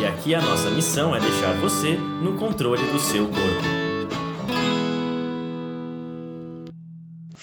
E aqui a nossa missão é deixar você no controle do seu corpo.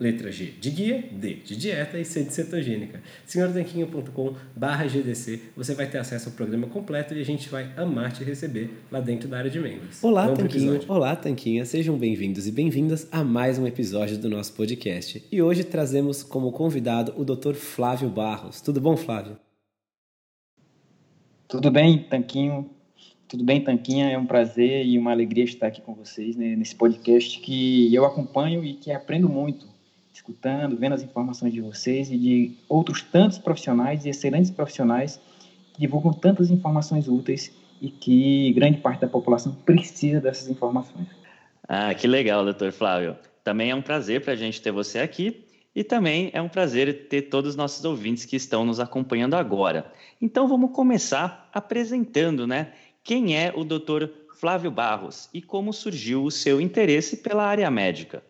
Letra G de guia, D de dieta e C de cetogênica. senhortanquinho.com GDC, você vai ter acesso ao programa completo e a gente vai amar te receber lá dentro da área de membros. Olá, Vamos Tanquinho. Olá, Tanquinha. Sejam bem-vindos e bem-vindas a mais um episódio do nosso podcast. E hoje trazemos como convidado o Dr. Flávio Barros. Tudo bom, Flávio? Tudo bem, Tanquinho. Tudo bem, Tanquinha? É um prazer e uma alegria estar aqui com vocês né, nesse podcast que eu acompanho e que aprendo muito escutando, vendo as informações de vocês e de outros tantos profissionais e excelentes profissionais que divulgam tantas informações úteis e que grande parte da população precisa dessas informações. Ah, que legal, doutor Flávio. Também é um prazer para a gente ter você aqui e também é um prazer ter todos os nossos ouvintes que estão nos acompanhando agora. Então vamos começar apresentando, né? Quem é o doutor Flávio Barros e como surgiu o seu interesse pela área médica?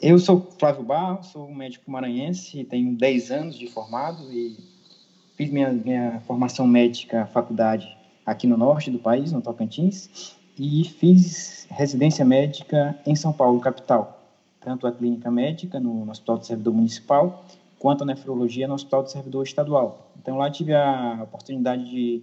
Eu sou Flávio Barros, sou médico maranhense, tenho 10 anos de formado e fiz minha, minha formação médica faculdade aqui no norte do país, no Tocantins, e fiz residência médica em São Paulo, capital, tanto a clínica médica no, no Hospital do Servidor Municipal, quanto a nefrologia no Hospital do Servidor Estadual. Então lá tive a oportunidade de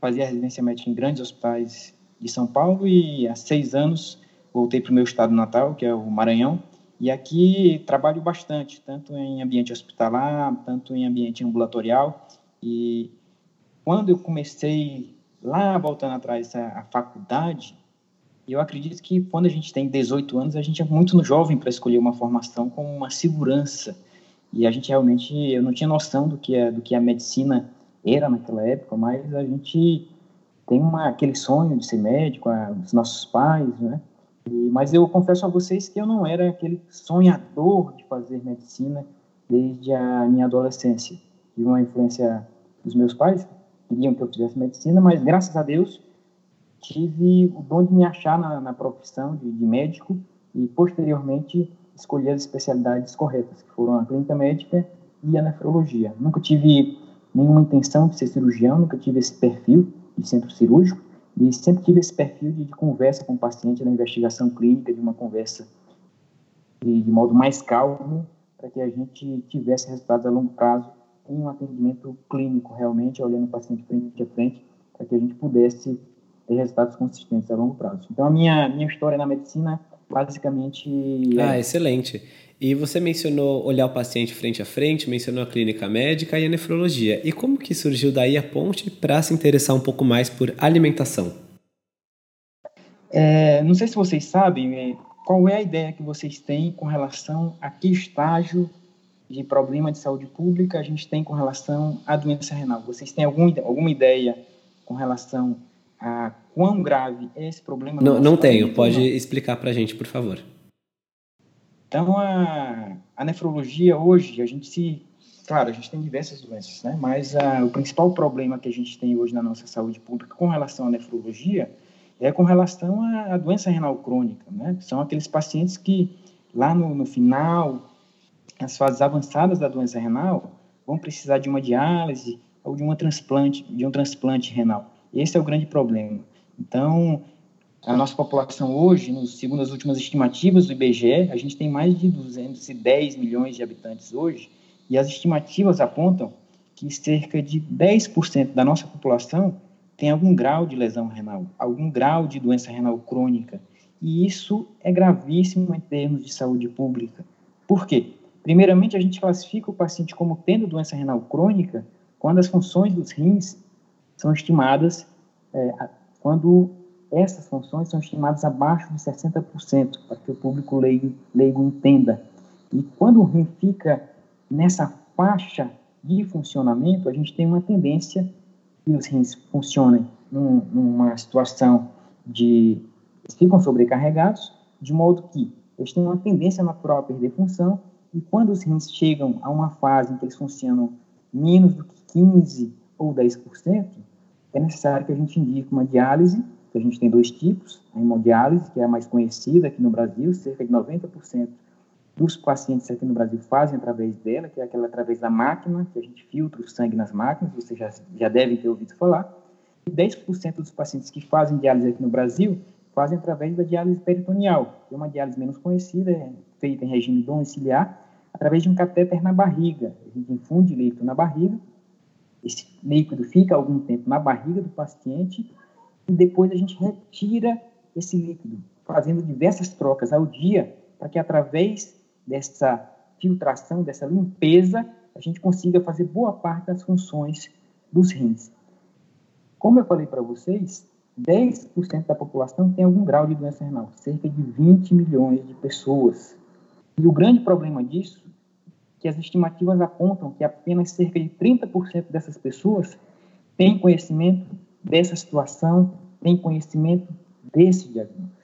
fazer a residência médica em grandes hospitais de São Paulo e há seis anos voltei para o meu estado natal, que é o Maranhão, e aqui trabalho bastante, tanto em ambiente hospitalar, tanto em ambiente ambulatorial. E quando eu comecei lá voltando atrás a, faculdade, eu acredito que quando a gente tem 18 anos, a gente é muito jovem para escolher uma formação com uma segurança. E a gente realmente, eu não tinha noção do que a, do que a medicina era naquela época, mas a gente tem uma, aquele sonho de ser médico, a, os nossos pais, né? Mas eu confesso a vocês que eu não era aquele sonhador de fazer medicina desde a minha adolescência. tive uma influência dos meus pais, queriam que eu fizesse medicina, mas graças a Deus tive o dom de me achar na, na profissão de, de, médico e posteriormente escolhi as especialidades corretas, que foram a clínica médica e a nefrologia. Nunca tive nenhuma intenção de ser cirurgião, nunca tive esse perfil de centro cirúrgico e sempre tive esse perfil de, de conversa com o paciente na investigação clínica, de uma conversa de, de modo mais calmo, para que a gente tivesse resultados a longo prazo em um atendimento clínico, realmente, olhando o paciente frente a frente, para que a gente pudesse ter resultados consistentes a longo prazo. Então, a minha, minha história na medicina, basicamente... É... Ah, excelente. E você mencionou olhar o paciente frente a frente, mencionou a clínica médica e a nefrologia. E como que surgiu daí a ponte para se interessar um pouco mais por alimentação? É, não sei se vocês sabem é, qual é a ideia que vocês têm com relação a que estágio de problema de saúde pública a gente tem com relação à doença renal. Vocês têm algum, alguma ideia com relação a quão grave é esse problema? Não, não tenho. Pode explicar para a gente, por favor. Então, a, a nefrologia hoje, a gente se... Claro, a gente tem diversas doenças, né? Mas a, o principal problema que a gente tem hoje na nossa saúde pública com relação à nefrologia é com relação à, à doença renal crônica, né? São aqueles pacientes que lá no, no final, as fases avançadas da doença renal, vão precisar de uma diálise ou de uma transplante, de um transplante renal. Esse é o grande problema. Então, a nossa população hoje, segundo as últimas estimativas do IBGE, a gente tem mais de 210 milhões de habitantes hoje, e as estimativas apontam que cerca de 10% da nossa população tem algum grau de lesão renal, algum grau de doença renal crônica. E isso é gravíssimo em termos de saúde pública. Por quê? Primeiramente, a gente classifica o paciente como tendo doença renal crônica quando as funções dos rins são estimadas, é, quando essas funções são estimadas abaixo de 60%, para que o público leigo, leigo entenda. E quando o rim fica nessa faixa de funcionamento, a gente tem uma tendência que os rins funcionem num, numa situação de eles ficam sobrecarregados, de modo que eles têm uma tendência natural a perder função, e quando os rins chegam a uma fase em que eles funcionam menos do que 15 ou 10%, é necessário que a gente indique uma diálise que a gente tem dois tipos, a hemodiálise, que é a mais conhecida aqui no Brasil, cerca de 90% dos pacientes aqui no Brasil fazem através dela, que é aquela através da máquina, que a gente filtra o sangue nas máquinas, vocês já, já devem ter ouvido falar. E 10% dos pacientes que fazem diálise aqui no Brasil fazem através da diálise peritoneal, que é uma diálise menos conhecida, é feita em regime domiciliar, através de um catéter na barriga. A gente infunde líquido na barriga, esse líquido fica algum tempo na barriga do paciente e depois a gente retira esse líquido, fazendo diversas trocas ao dia, para que através dessa filtração, dessa limpeza, a gente consiga fazer boa parte das funções dos rins. Como eu falei para vocês, 10% da população tem algum grau de doença renal, cerca de 20 milhões de pessoas. E o grande problema disso que as estimativas apontam que apenas cerca de 30% dessas pessoas têm conhecimento dessa situação, tem conhecimento desse diagnóstico.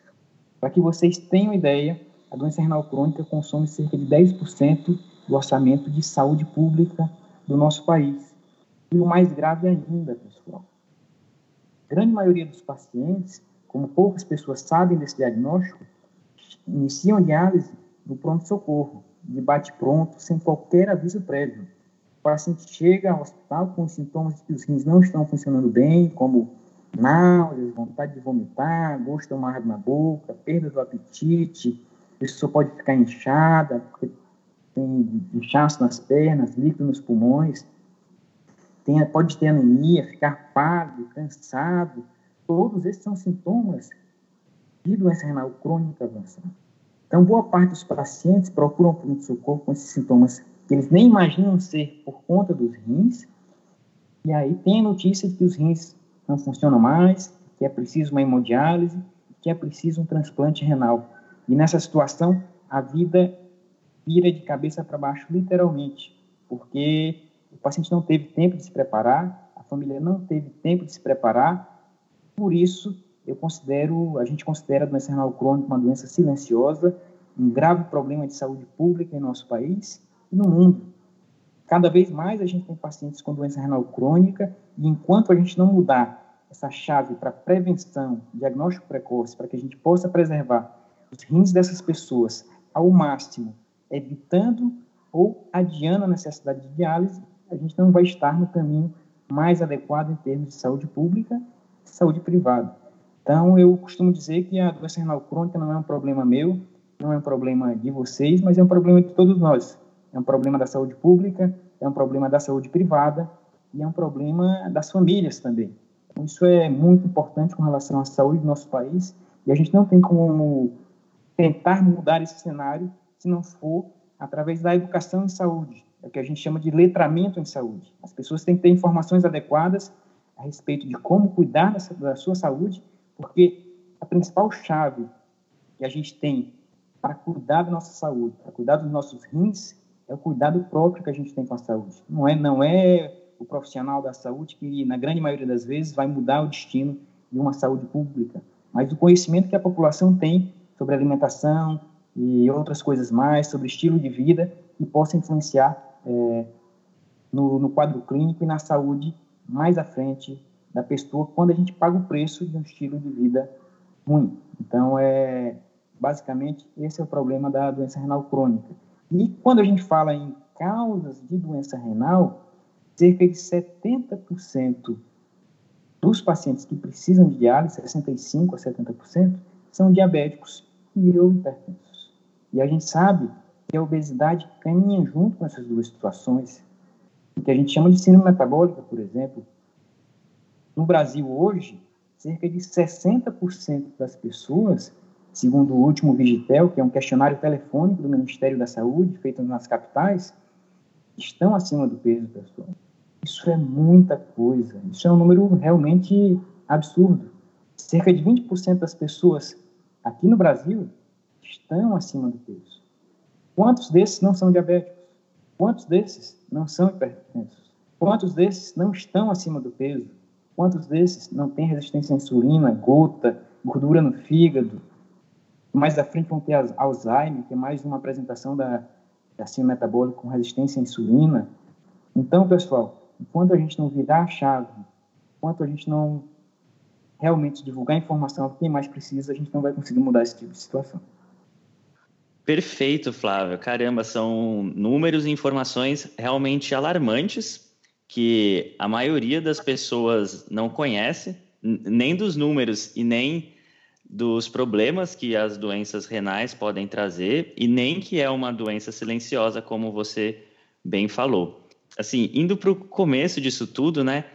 Para que vocês tenham ideia, a doença renal crônica consome cerca de 10% do orçamento de saúde pública do nosso país. E o mais grave ainda, pessoal, a grande maioria dos pacientes, como poucas pessoas sabem desse diagnóstico, iniciam diálise no pronto-socorro, de bate-pronto, sem qualquer aviso prévio paciente chega ao hospital com sintomas de que os rins não estão funcionando bem, como náuseas, vontade de vomitar, gosto amargo na boca, perda do apetite, a pessoa pode ficar inchada, tem inchaço nas pernas, líquido nos pulmões, tem, pode ter anemia, ficar pálido, cansado, todos esses são sintomas de doença renal crônica avançada. Então, boa parte dos pacientes procuram pronto-socorro com esses sintomas que eles nem imaginam ser por conta dos rins, e aí tem a notícia de que os rins não funcionam mais, que é preciso uma hemodiálise, que é preciso um transplante renal. E nessa situação, a vida vira de cabeça para baixo, literalmente, porque o paciente não teve tempo de se preparar, a família não teve tempo de se preparar, por isso eu considero, a gente considera a doença renal crônica uma doença silenciosa, um grave problema de saúde pública em nosso país, no mundo. Cada vez mais a gente tem pacientes com doença renal crônica e enquanto a gente não mudar essa chave para prevenção, diagnóstico precoce, para que a gente possa preservar os rins dessas pessoas ao máximo, evitando ou adiando a necessidade de diálise, a gente não vai estar no caminho mais adequado em termos de saúde pública e saúde privada. Então, eu costumo dizer que a doença renal crônica não é um problema meu, não é um problema de vocês, mas é um problema de todos nós. É um problema da saúde pública, é um problema da saúde privada e é um problema das famílias também. Então, isso é muito importante com relação à saúde do nosso país e a gente não tem como tentar mudar esse cenário se não for através da educação em saúde, é o que a gente chama de letramento em saúde. As pessoas têm que ter informações adequadas a respeito de como cuidar da sua saúde, porque a principal chave que a gente tem para cuidar da nossa saúde, para cuidar dos nossos rins, é o cuidado próprio que a gente tem com a saúde. Não é, não é o profissional da saúde que, na grande maioria das vezes, vai mudar o destino de uma saúde pública, mas o conhecimento que a população tem sobre alimentação e outras coisas mais, sobre estilo de vida, que possa influenciar é, no, no quadro clínico e na saúde mais à frente da pessoa quando a gente paga o preço de um estilo de vida ruim. Então, é basicamente esse é o problema da doença renal crônica. E quando a gente fala em causas de doença renal, cerca de 70% dos pacientes que precisam de diálise, 65 a 70%, são diabéticos e ou hipertensos. E a gente sabe que a obesidade caminha junto com essas duas situações, que a gente chama de síndrome metabólica, por exemplo. No Brasil hoje, cerca de 60% das pessoas, segundo o último Vigitel, que é um questionário telefônico do Ministério da Saúde, feito nas capitais, estão acima do peso, pessoal. Isso é muita coisa. Isso é um número realmente absurdo. Cerca de 20% das pessoas aqui no Brasil estão acima do peso. Quantos desses não são diabéticos? Quantos desses não são hipertensos? Quantos desses não estão acima do peso? Quantos desses não têm resistência à insulina, gota, gordura no fígado? Mais à frente vão ter Alzheimer, que é mais uma apresentação da, da síndrome metabólica com resistência à insulina. Então, pessoal, enquanto a gente não virar a chave, enquanto a gente não realmente divulgar informação a quem mais precisa, a gente não vai conseguir mudar esse tipo de situação. Perfeito, Flávio. Caramba, são números e informações realmente alarmantes que a maioria das pessoas não conhece, nem dos números e nem dos problemas que as doenças renais podem trazer e nem que é uma doença silenciosa, como você bem falou. Assim, indo para o começo disso tudo, né?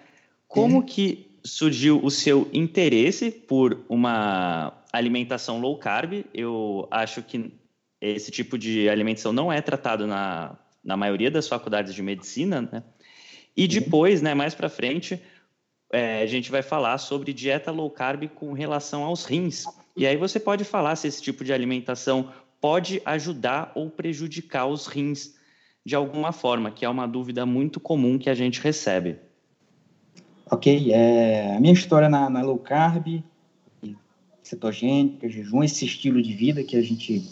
Como que surgiu o seu interesse por uma alimentação low carb? Eu acho que esse tipo de alimentação não é tratado na, na maioria das faculdades de medicina, né? E depois, né, mais para frente, é, a gente vai falar sobre dieta low carb com relação aos rins. E aí você pode falar se esse tipo de alimentação pode ajudar ou prejudicar os rins de alguma forma, que é uma dúvida muito comum que a gente recebe. Ok, é, a minha história na, na low carb, cetogênica, jejum, esse estilo de vida que a gente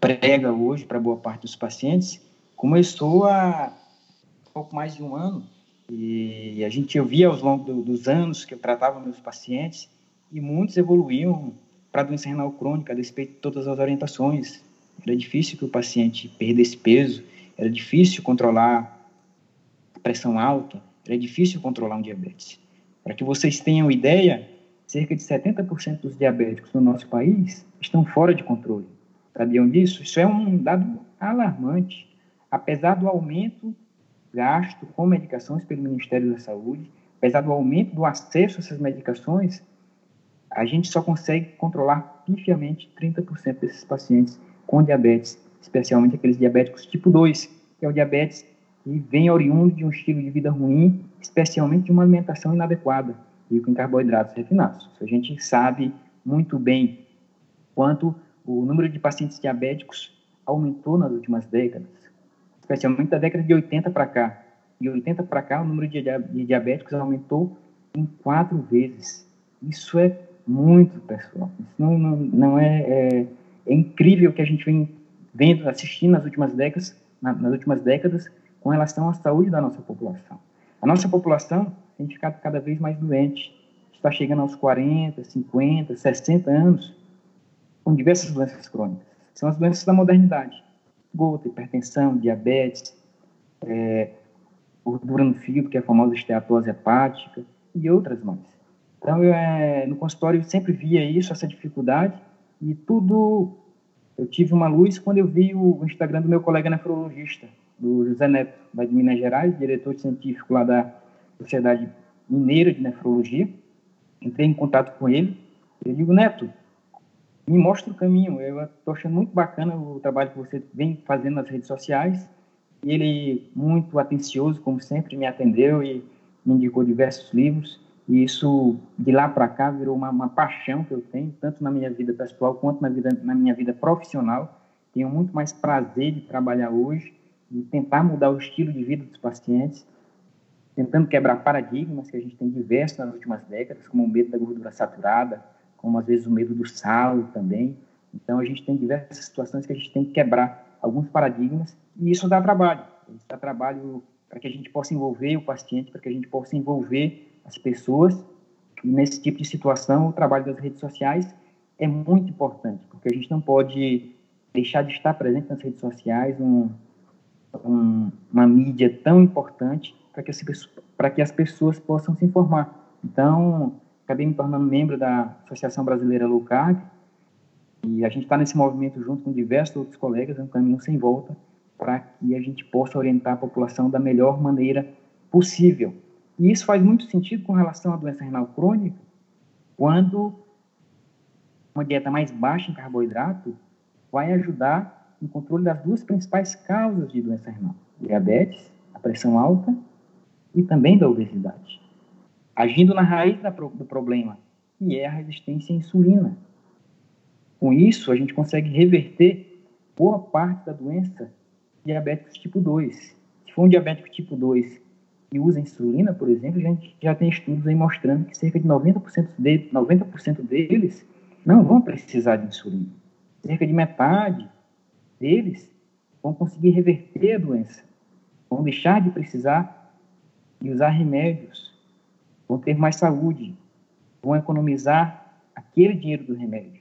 prega hoje para boa parte dos pacientes, começou há pouco mais de um ano e a gente ouvia ao longo do, dos anos que eu tratava meus pacientes e muitos evoluíam para doença renal crônica a despeito de todas as orientações. Era difícil que o paciente perdesse peso, era difícil controlar a pressão alta, era difícil controlar um diabetes. Para que vocês tenham ideia, cerca de 70% dos diabéticos no nosso país estão fora de controle. Sabiam disso? Isso é um dado alarmante. Apesar do aumento gasto com medicações pelo Ministério da Saúde, apesar do aumento do acesso a essas medicações, a gente só consegue controlar pifiamente 30% desses pacientes com diabetes, especialmente aqueles diabéticos tipo 2, que é o diabetes que vem oriundo de um estilo de vida ruim, especialmente de uma alimentação inadequada, rico em carboidratos refinados. A gente sabe muito bem quanto o número de pacientes diabéticos aumentou nas últimas décadas, especialmente da década de 80 para cá. De 80 para cá, o número de, diabéticos aumentou em quatro vezes. Isso é muito, pessoal. Isso não, não, não é, é, é incrível que a gente vem vendo, assistindo nas últimas décadas, na, nas últimas décadas, com relação à saúde da nossa população. A nossa população tem ficado cada vez mais doente, está chegando aos 40, 50, 60 anos, com diversas doenças crônicas. São as doenças da modernidade. Gota, hipertensão, diabetes, é, gordura no fígado, que é a famosa esteatose hepática, e outras mais. Então, eu, é, no consultório, eu sempre via isso, essa dificuldade, e tudo. Eu tive uma luz quando eu vi o Instagram do meu colega nefrologista, do José Neto, lá de Minas Gerais, diretor científico lá da Sociedade Mineira de Nefrologia. Entrei em contato com ele. Eu digo, Neto, me mostra o caminho. Eu estou achando muito bacana o trabalho que você vem fazendo nas redes sociais. E ele, muito atencioso, como sempre, me atendeu e me indicou diversos livros. E isso, de lá para cá, virou uma, uma, paixão que eu tenho, tanto na minha vida pessoal quanto na, vida, na minha vida profissional. Tenho muito mais prazer de trabalhar hoje e tentar mudar o estilo de vida dos pacientes, tentando quebrar paradigmas que a gente tem diversos nas últimas décadas, como o medo da gordura saturada, como às vezes o medo do sal também. Então, a gente tem diversas situações que a gente tem que quebrar alguns paradigmas e isso dá trabalho. Isso dá trabalho para que a gente possa envolver o paciente, para que a gente possa envolver as pessoas. E nesse tipo de situação, o trabalho das redes sociais é muito importante, porque a gente não pode deixar de estar presente nas redes sociais, um, um, uma mídia tão importante para que, as, que as pessoas possam se informar. Então, acabei me tornando membro da Associação Brasileira Low Carb, e a gente está nesse movimento junto com diversos outros colegas, é um caminho sem volta, para que a gente possa orientar a população da melhor maneira possível. E isso faz muito sentido com relação à doença renal crônica, quando uma dieta mais baixa em carboidrato vai ajudar no controle das duas principais causas de doença renal: diabetes, a pressão alta e também da obesidade. Agindo na raiz do problema, que é a resistência à insulina. Com isso, a gente consegue reverter boa parte da doença diabéticos tipo 2. Se for um diabético tipo 2 que usa insulina, por exemplo, a gente já tem estudos aí mostrando que cerca de 90%, de, 90 deles não vão precisar de insulina. Cerca de metade deles vão conseguir reverter a doença, vão deixar de precisar de usar remédios, vão ter mais saúde, vão economizar aquele dinheiro do remédio.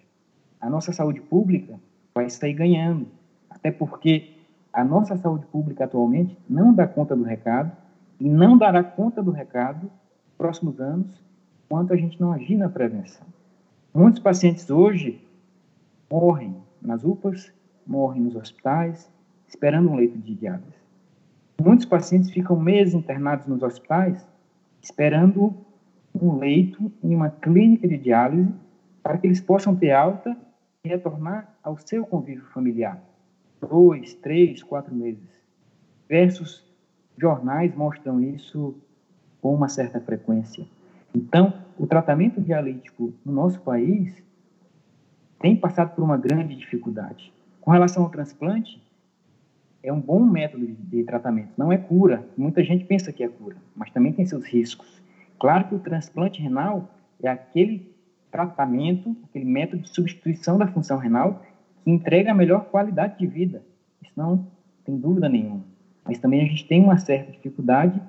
A nossa saúde pública vai sair ganhando, até porque a nossa saúde pública atualmente não dá conta do recado e não dará conta do recado nos próximos anos enquanto a gente não agir na prevenção. Muitos pacientes hoje morrem nas UPAs, morrem nos hospitais, esperando um leito de diálise. Muitos pacientes ficam meses internados nos hospitais, esperando um leito em uma clínica de diálise para que eles possam ter alta e retornar ao seu convívio familiar. Dois, três, quatro meses. Versus jornais mostram isso com uma certa frequência. Então, o tratamento dialítico no nosso país tem passado por uma grande dificuldade. Com relação ao transplante, é um bom método de, tratamento, não é cura. Muita gente pensa que é cura, mas também tem seus riscos. Claro que o transplante renal é aquele tratamento, aquele método de substituição da função renal que entrega a melhor qualidade de vida. Isso não tem dúvida nenhuma mas também a gente tem uma certa dificuldade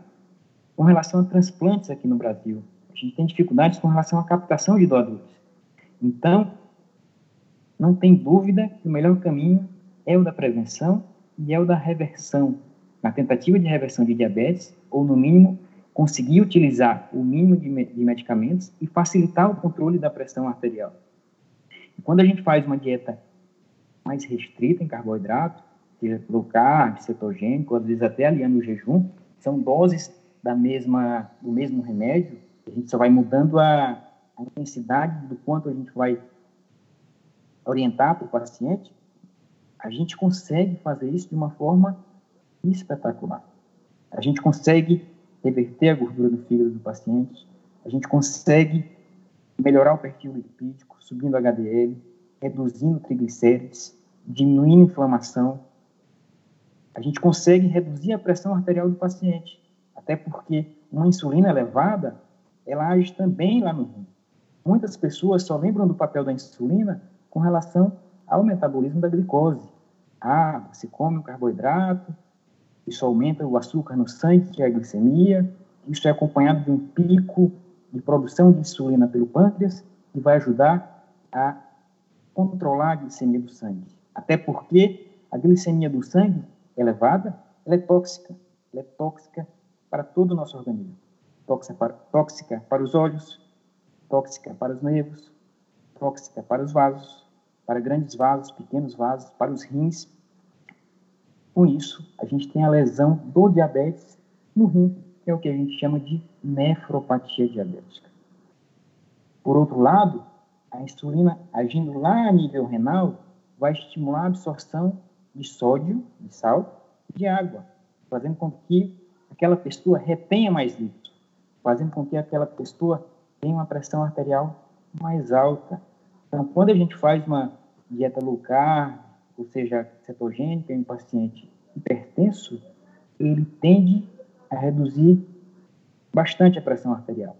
com relação a transplantes aqui no Brasil. A gente tem dificuldades com relação à captação de doadores. Então, não tem dúvida que o melhor caminho é o da prevenção e é o da reversão, na tentativa de reversão de diabetes, ou no mínimo conseguir utilizar o mínimo de, de medicamentos e facilitar o controle da pressão arterial. E quando a gente faz uma dieta mais restrita em carboidrato, low carb, cetogênico, às vezes até aliando o jejum, são doses da mesma, do mesmo remédio, a gente só vai mudando a, a intensidade do quanto a gente vai orientar para o paciente, a gente consegue fazer isso de uma forma espetacular. A gente consegue reverter a gordura do fígado do paciente, a gente consegue melhorar o perfil lipídico, subindo HDL, reduzindo triglicérides, diminuindo a inflamação, a gente consegue reduzir a pressão arterial do paciente, até porque uma insulina elevada, ela age também lá no rim. Muitas pessoas só lembram do papel da insulina com relação ao metabolismo da glicose. Ah, você come um carboidrato, Isso aumenta o açúcar no sangue, que é a glicemia. Isso é acompanhado de um pico de produção de insulina pelo pâncreas, que vai ajudar a controlar a glicemia do sangue. Até porque a glicemia do sangue elevada, ela é tóxica. Ela é tóxica para todo o nosso organismo. Tóxica para, tóxica para os olhos, tóxica para os nervos, tóxica para os vasos, para grandes vasos, pequenos vasos, para os rins. Com isso, a gente tem a lesão do diabetes no rim, que é o que a gente chama de nefropatia diabética. Por outro lado, a insulina agindo lá a nível renal vai estimular a absorção de sódio, de sal, de água, fazendo com que aquela pessoa retenha mais líquido, fazendo com que aquela pessoa tenha uma pressão arterial mais alta. Então, quando a gente faz uma dieta low carb, ou seja, cetogênica em um paciente hipertenso, ele tende a reduzir bastante a pressão arterial.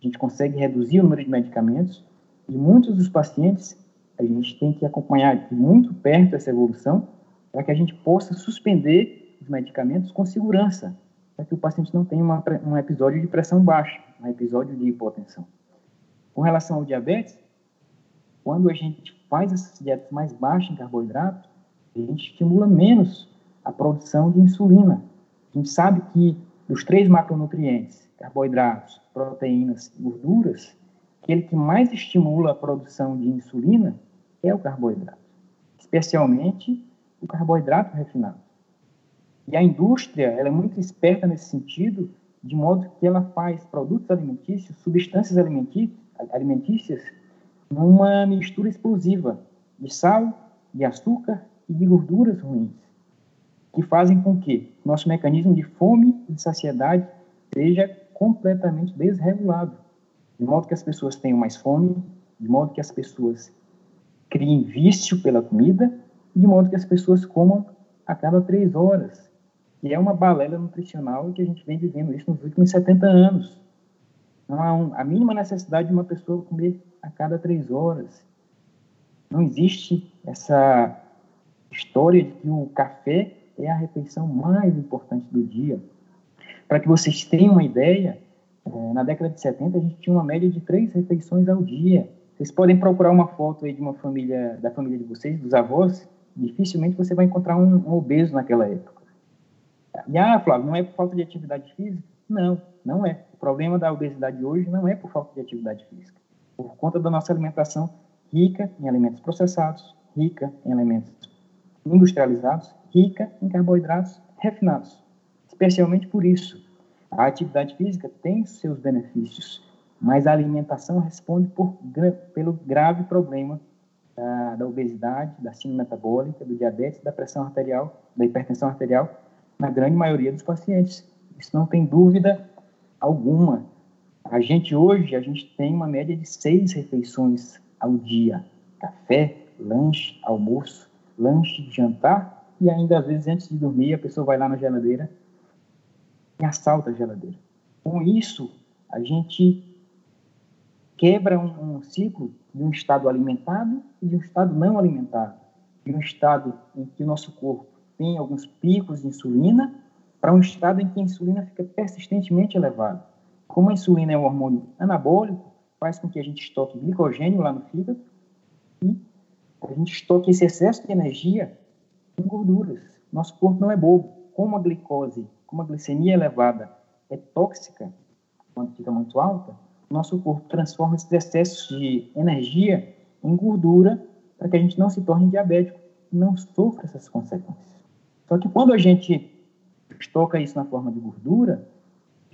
A gente consegue reduzir o número de medicamentos e muitos dos pacientes a gente tem que acompanhar muito perto essa evolução para que a gente possa suspender os medicamentos com segurança, para que o paciente não tenha uma, um episódio de pressão baixa, um episódio de hipotensão. Com relação ao diabetes, quando a gente faz essas dietas mais baixas em carboidrato, a gente estimula menos a produção de insulina. A gente sabe que dos três macronutrientes, carboidratos, proteínas e gorduras, aquele que mais estimula a produção de insulina é o carboidrato, especialmente o carboidrato refinado. E a indústria ela é muito esperta nesse sentido, de modo que ela faz produtos alimentícios, substâncias alimentícias, numa mistura explosiva de sal, de açúcar e de gorduras ruins, que fazem com que nosso mecanismo de fome e de saciedade seja completamente desregulado, de modo que as pessoas tenham mais fome, de modo que as pessoas criem vício pela comida, de modo que as pessoas comam a cada três horas. E é uma balela nutricional que a gente vem vivendo isso nos últimos 70 anos. Não há um, a mínima necessidade de uma pessoa comer a cada três horas. Não existe essa história de que o café é a refeição mais importante do dia. Para que vocês tenham uma ideia, é, na década de 70 a gente tinha uma média de três refeições ao dia. Vocês podem procurar uma foto aí de uma família, da família de vocês, dos avós, dificilmente você vai encontrar um, um obeso naquela época. E, ah, Flávio, não é por falta de atividade física? Não, não é. O problema da obesidade hoje não é por falta de atividade física. Por conta da nossa alimentação rica em alimentos processados, rica em alimentos industrializados, rica em carboidratos refinados. Especialmente por isso, a atividade física tem seus benefícios, mas a alimentação responde por, pelo grave problema da, da obesidade, da síndrome metabólica, do diabetes, da pressão arterial, da hipertensão arterial, na grande maioria dos pacientes. Isso não tem dúvida alguma. A gente hoje, a gente tem uma média de seis refeições ao dia. Café, lanche, almoço, lanche, jantar e ainda às vezes antes de dormir a pessoa vai lá na geladeira e assalta a geladeira. Com isso, a gente quebra um, um ciclo de um estado alimentado e de um estado não alimentado. De um estado em que o nosso corpo tem alguns picos de insulina para um estado em que a insulina fica persistentemente elevada. Como a insulina é um hormônio anabólico, faz com que a gente estoque glicogênio lá no fígado e a gente estoque esse excesso de energia em gorduras. Nosso corpo não é bobo. Como a glicose, como a glicemia elevada é tóxica quando fica muito alta, nosso corpo transforma esses excessos de energia em gordura para que a gente não se torne diabético e não sofra essas consequências. Só que quando a gente estoca isso na forma de gordura,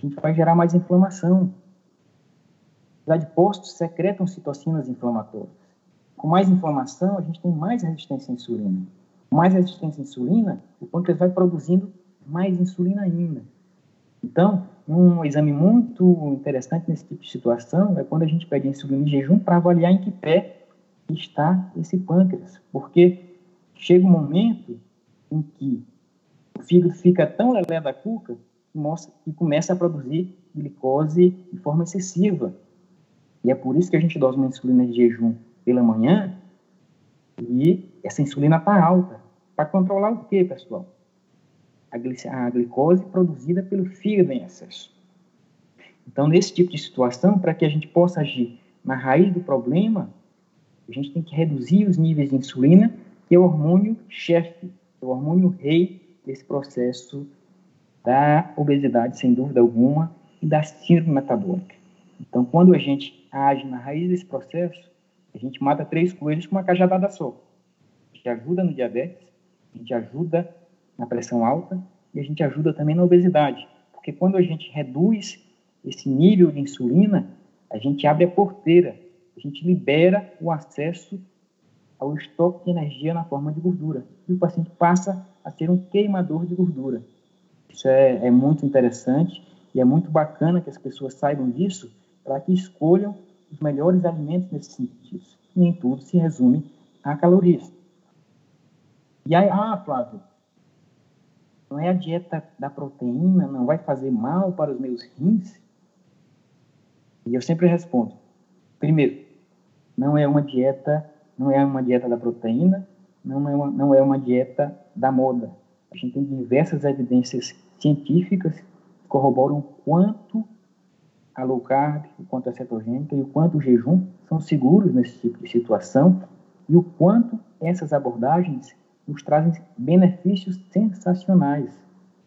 a gente vai gerar mais inflamação. Os adipócitos secretam citocinas inflamatórias. Com mais inflamação, a gente tem mais resistência à insulina. Com mais resistência à insulina, o pâncreas vai produzindo mais insulina ainda. Então, um exame muito interessante nesse tipo de situação é quando a gente pega a insulina em jejum para avaliar em que pé está esse pâncreas, porque chega um momento em que o fígado fica tão lelé da cuca que começa a produzir glicose de forma excessiva. E é por isso que a gente dose uma insulina de jejum pela manhã e essa insulina está alta. Para controlar o quê, pessoal? a, glicose produzida pelo fígado em excesso. Então, nesse tipo de situação, para que a gente possa agir na raiz do problema, a gente tem que reduzir os níveis de insulina, que é o hormônio chefe, é o hormônio rei desse processo da obesidade, sem dúvida alguma, e da síndrome metabólica. Então, quando a gente age na raiz desse processo, a gente mata três coelhos com uma cajadada só. A gente ajuda no diabetes, a gente ajuda na pressão alta e a gente ajuda também na obesidade. Porque quando a gente reduz esse nível de insulina, a gente abre a porteira, a gente libera o acesso ao estoque de energia na forma de gordura. E o paciente passa a ser um queimador de gordura. Isso é, é muito interessante e é muito bacana que as pessoas saibam disso para que escolham os melhores alimentos nesse sentido. Nem tudo se resume a calorias. E aí, ah, Flávio, não é a dieta da proteína, não vai fazer mal para os meus rins? E eu sempre respondo: primeiro, não é uma dieta, não é uma dieta da proteína, não é uma, não é uma dieta da moda. A gente tem diversas evidências científicas corroboram o quanto a low carb, o quanto a cetogênica e o quanto o jejum são seguros nesse tipo de situação e o quanto essas abordagens nos trazem benefícios sensacionais,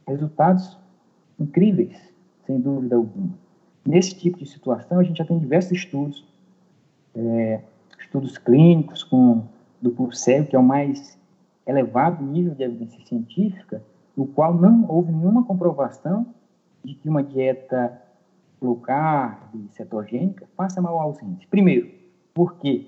resultados incríveis, sem dúvida alguma. Nesse tipo de situação, a gente já tem diversos estudos, é, estudos clínicos com duplo cego, que é o mais elevado nível de evidência científica, no qual não houve nenhuma comprovação de que uma dieta low carb, cetogênica, faça mal aos rins. Primeiro, porque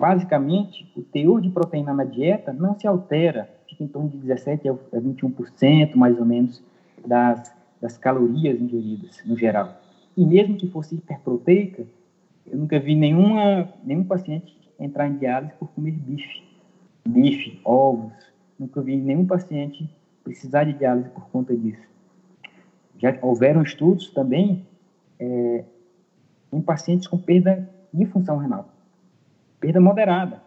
Basicamente, o teor de proteína na dieta não se altera, fica em torno de 17 a 21%, mais ou menos, das, das calorias ingeridas, no geral. E mesmo que fosse hiperproteica, eu nunca vi nenhuma, nenhum paciente entrar em diálise por comer bife, bife, ovos. Nunca vi nenhum paciente precisar de diálise por conta disso. Já houveram estudos também é, em pacientes com perda de função renal perda moderada.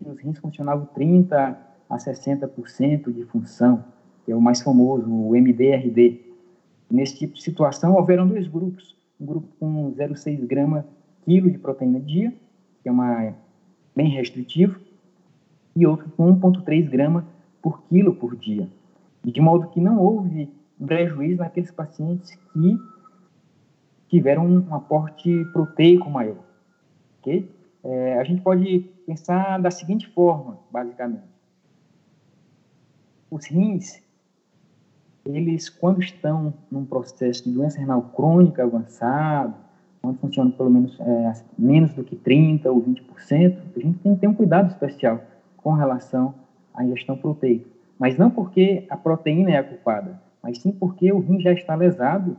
Os rins funcionavam 30% a 60% de função, que é o mais famoso, o MDRD. Nesse tipo de situação, houveram dois grupos. Um grupo com 0,6 grama quilo de proteína dia, que é uma, bem restritivo, e outro com 1,3 grama por quilo por dia. De modo que não houve prejuízo naqueles pacientes que tiveram um aporte proteico maior. ok? É, a gente pode pensar da seguinte forma, basicamente. Os rins, eles, quando estão num processo de doença renal crônica avançado, quando funcionam pelo menos é, menos do que 30% ou 20%, a gente tem que ter um cuidado especial com relação à ingestão proteica. Mas não porque a proteína é a culpada, mas sim porque o rim já está lesado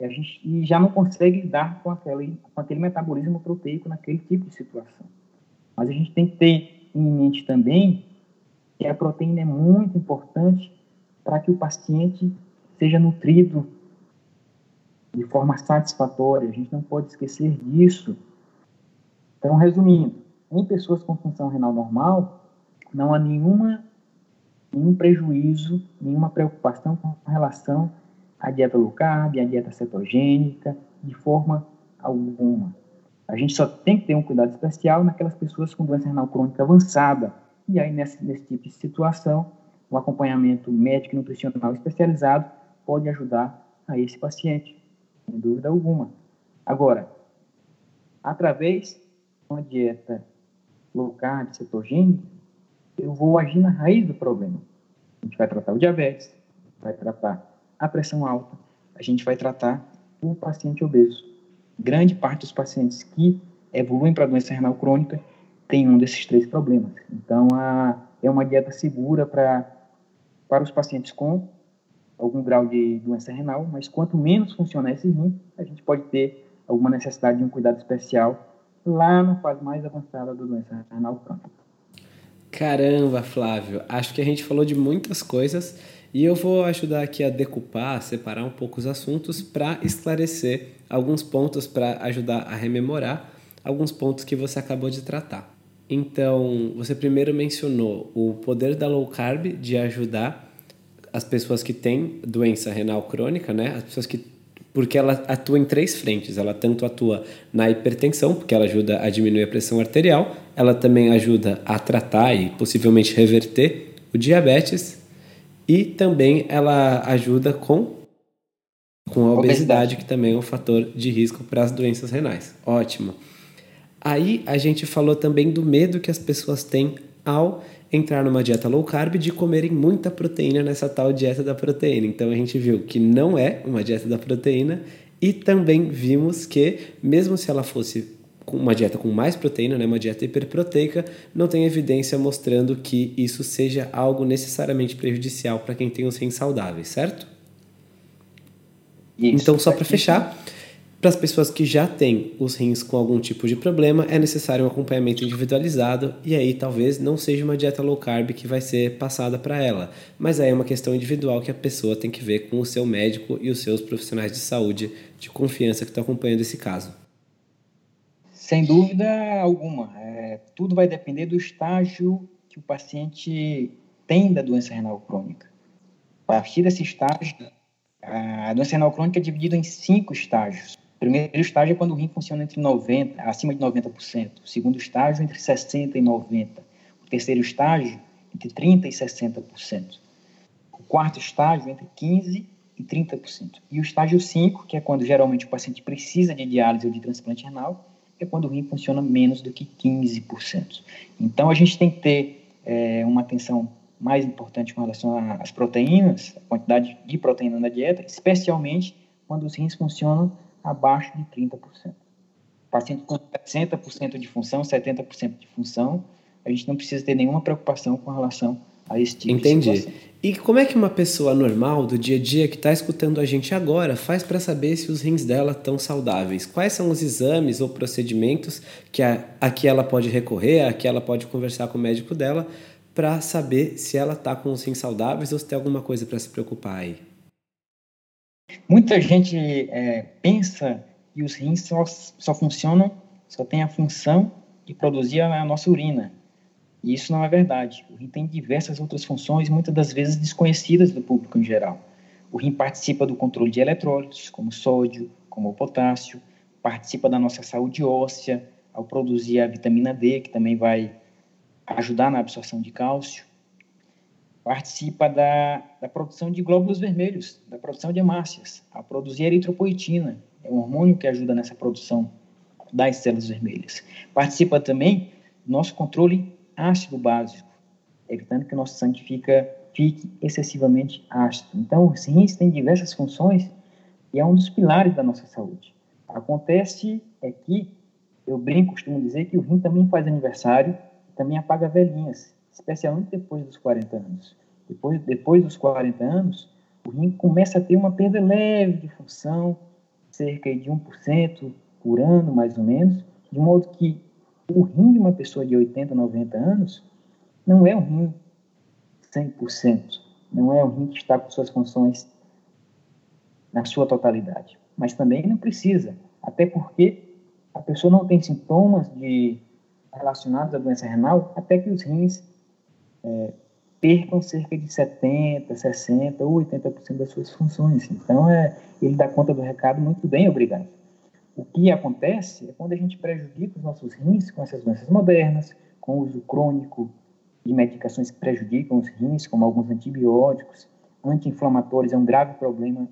e a gente e já não consegue lidar com aquele, com aquele metabolismo proteico naquele tipo de situação. Mas a gente tem que ter em mente também que a proteína é muito importante para que o paciente seja nutrido de forma satisfatória. A gente não pode esquecer disso. Então, resumindo, em pessoas com função renal normal, não há nenhuma, nenhum prejuízo, nenhuma preocupação com relação a dieta low carb, a dieta cetogênica, de forma alguma. A gente só tem que ter um cuidado especial naquelas pessoas com doença renal crônica avançada. E aí, nesse, nesse tipo de situação, o acompanhamento médico e nutricional especializado pode ajudar a esse paciente, sem dúvida alguma. Agora, através de uma dieta low carb, cetogênica, eu vou agir na raiz do problema. A gente vai tratar o diabetes, vai tratar a pressão alta, a gente vai tratar o paciente obeso. Grande parte dos pacientes que evoluem para doença renal crônica tem um desses três problemas. Então, a, é uma dieta segura para para os pacientes com algum grau de doença renal, mas quanto menos funciona esse rim, a gente pode ter alguma necessidade de um cuidado especial lá na fase mais avançada da doença renal crônica. Caramba, Flávio, acho que a gente falou de muitas coisas e eu vou ajudar aqui a decupar, a separar um pouco os assuntos para esclarecer alguns pontos para ajudar a rememorar alguns pontos que você acabou de tratar. Então, você primeiro mencionou o poder da low carb de ajudar as pessoas que têm doença renal crônica, né? As pessoas que porque ela atua em três frentes. Ela tanto atua na hipertensão, porque ela ajuda a diminuir a pressão arterial, ela também ajuda a tratar e possivelmente reverter o diabetes e também ela ajuda com com a obesidade, obesidade, que também é um fator de risco para as doenças renais. Ótimo. Aí a gente falou também do medo que as pessoas têm ao entrar numa dieta low carb de comerem muita proteína nessa tal dieta da proteína. Então a gente viu que não é uma dieta da proteína e também vimos que mesmo se ela fosse uma dieta com mais proteína, né, uma dieta hiperproteica, não tem evidência mostrando que isso seja algo necessariamente prejudicial para quem tem os rins saudáveis, certo? Isso, então, só para fechar, para as pessoas que já têm os rins com algum tipo de problema, é necessário um acompanhamento individualizado e aí talvez não seja uma dieta low carb que vai ser passada para ela, mas aí é uma questão individual que a pessoa tem que ver com o seu médico e os seus profissionais de saúde de confiança que estão acompanhando esse caso. Sem dúvida alguma, é, tudo vai depender do estágio que o paciente tem da doença renal crônica. A partir desse estágio, a doença renal crônica é dividida em cinco estágios. Primeiro estágio é quando o rim funciona entre 90, acima de 90%. O segundo estágio, entre 60% e 90%. O terceiro estágio, entre 30% e 60%. O quarto estágio, entre 15% e 30%. E o estágio 5, que é quando geralmente o paciente precisa de diálise ou de transplante renal, é quando o rim funciona menos do que 15%. Então, a gente tem que ter é, uma atenção mais importante com relação às proteínas, a quantidade de proteína na dieta, especialmente quando os rins funcionam abaixo de 30%. Paciente com 60% de função, 70% de função, a gente não precisa ter nenhuma preocupação com relação a esse tipo Entendi. de situação. E como é que uma pessoa normal do dia a dia que está escutando a gente agora faz para saber se os rins dela estão saudáveis? Quais são os exames ou procedimentos que a, a que ela pode recorrer, a que ela pode conversar com o médico dela para saber se ela está com os rins saudáveis ou se tem alguma coisa para se preocupar aí? Muita gente é, pensa que os rins só, só funcionam, só tem a função de produzir a nossa urina. E isso não é verdade. O rim tem diversas outras funções, muitas das vezes desconhecidas do público em geral. O rim participa do controle de eletrólitos, como sódio, como o potássio, participa da nossa saúde óssea, ao produzir a vitamina D, que também vai ajudar na absorção de cálcio, participa da, da produção de glóbulos vermelhos, da produção de hemácias, a produzir eritropoetina, é um hormônio que ajuda nessa produção das células vermelhas. Participa também do nosso controle ácido básico, evitando que o nosso sangue fica, fique excessivamente ácido. Então, os rins têm diversas funções e é um dos pilares da nossa saúde. Acontece é que, eu brinco, costumo dizer que o rim também faz aniversário, também apaga velhinhas, especialmente depois dos 40 anos. Depois, depois dos 40 anos, o rim começa a ter uma perda leve de função, cerca de 1% por ano, mais ou menos, de modo que o rim de uma pessoa de 80, 90 anos não é um rim 100%, não é um rim que está com suas funções na sua totalidade. Mas também não precisa, até porque a pessoa não tem sintomas de relacionados à doença renal até que os rins é, percam cerca de 70, 60 ou 80% das suas funções. Então, é, ele dá conta do recado muito bem, obrigado. O que acontece é quando a gente prejudica os nossos rins com essas doenças modernas, com o uso crônico de medicações que prejudicam os rins, como alguns antibióticos, anti-inflamatórios é um grave problema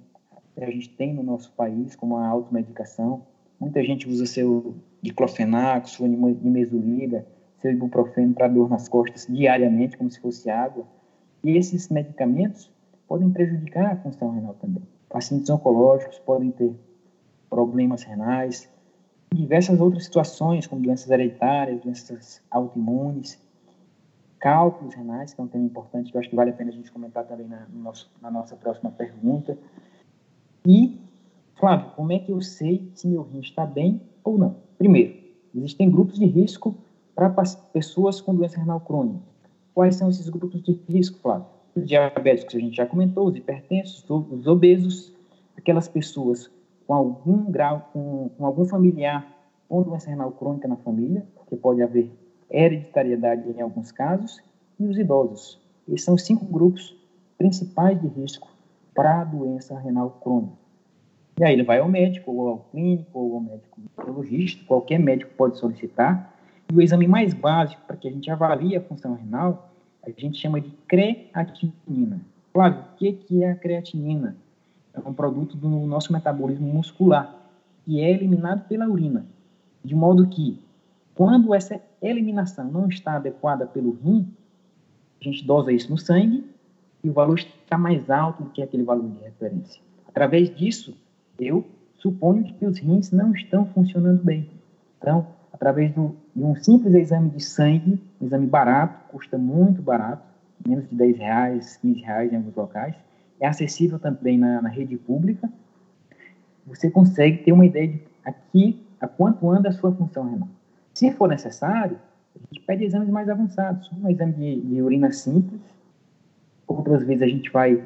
que a gente tem no nosso país, como a automedicação. Muita gente usa seu diclofenaco, sua nimesulida, seu ibuprofeno para dor nas costas diariamente, como se fosse água. E esses medicamentos podem prejudicar a função renal também. Pacientes oncológicos podem ter problemas renais, diversas outras situações, como doenças hereditárias, doenças autoimunes, cálculos renais, que é um tema importante que eu acho que vale a pena a gente comentar também na, nosso, na nossa próxima pergunta. E, Flávio, como é que eu sei se meu rim está bem ou não? Primeiro, existem grupos de risco para pessoas com doença renal crônica. Quais são esses grupos de risco, Flávio? Os diabéticos, a gente já comentou, os hipertensos, os obesos, aquelas pessoas com algum grau, com, com algum familiar com doença renal crônica na família, porque pode haver hereditariedade em alguns casos, e os idosos. Esses são os cinco grupos principais de risco para a doença renal crônica. E aí ele vai ao médico, ou ao clínico, ou ao médico neurologista, qualquer médico pode solicitar. E o exame mais básico para que a gente avalie a função renal, a gente chama de creatinina. Claro, o que é a creatinina? É um produto do nosso metabolismo muscular, que é eliminado pela urina. De modo que, quando essa eliminação não está adequada pelo rim, a gente dosa isso no sangue e o valor está mais alto do que aquele valor de referência. Através disso, eu suponho que os rins não estão funcionando bem. Então, através do, de um simples exame de sangue, um exame barato, custa muito barato, menos de 10 reais, 15 reais em alguns locais, é acessível também na, na rede pública, você consegue ter uma ideia de aqui a quanto anda a sua função renal. Se for necessário, a gente pede exames mais avançados, um exame de, de urina simples, outras vezes a gente vai,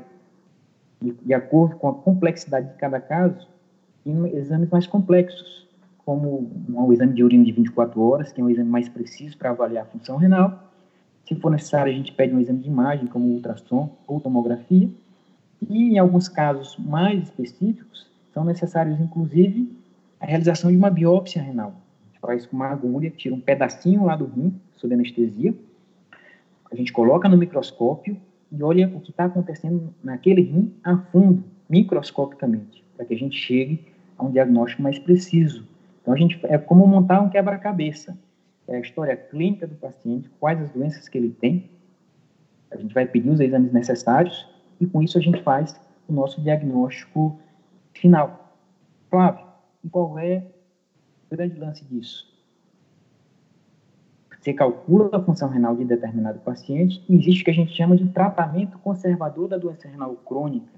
de, de, acordo com a complexidade de cada caso, em exames mais complexos, como um exame de urina de 24 horas, que é um exame mais preciso para avaliar a função renal, se for necessário, a gente pede um exame de imagem, como ultrassom ou tomografia. E, em alguns casos mais específicos, são necessários, inclusive, a realização de uma biópsia renal. A gente faz com uma agulha, tira um pedacinho lá do rim, sob anestesia. A gente coloca no microscópio e olha o que está acontecendo naquele rim a fundo, microscopicamente, para que a gente chegue a um diagnóstico mais preciso. Então, a gente, é como montar um quebra-cabeça é a história clínica do paciente, quais as doenças que ele tem. A gente vai pedir os exames necessários e com isso a gente faz o nosso diagnóstico final. Flávio, qual é o grande lance disso? Você calcula a função renal de determinado paciente e existe o que a gente chama de tratamento conservador da doença renal crônica,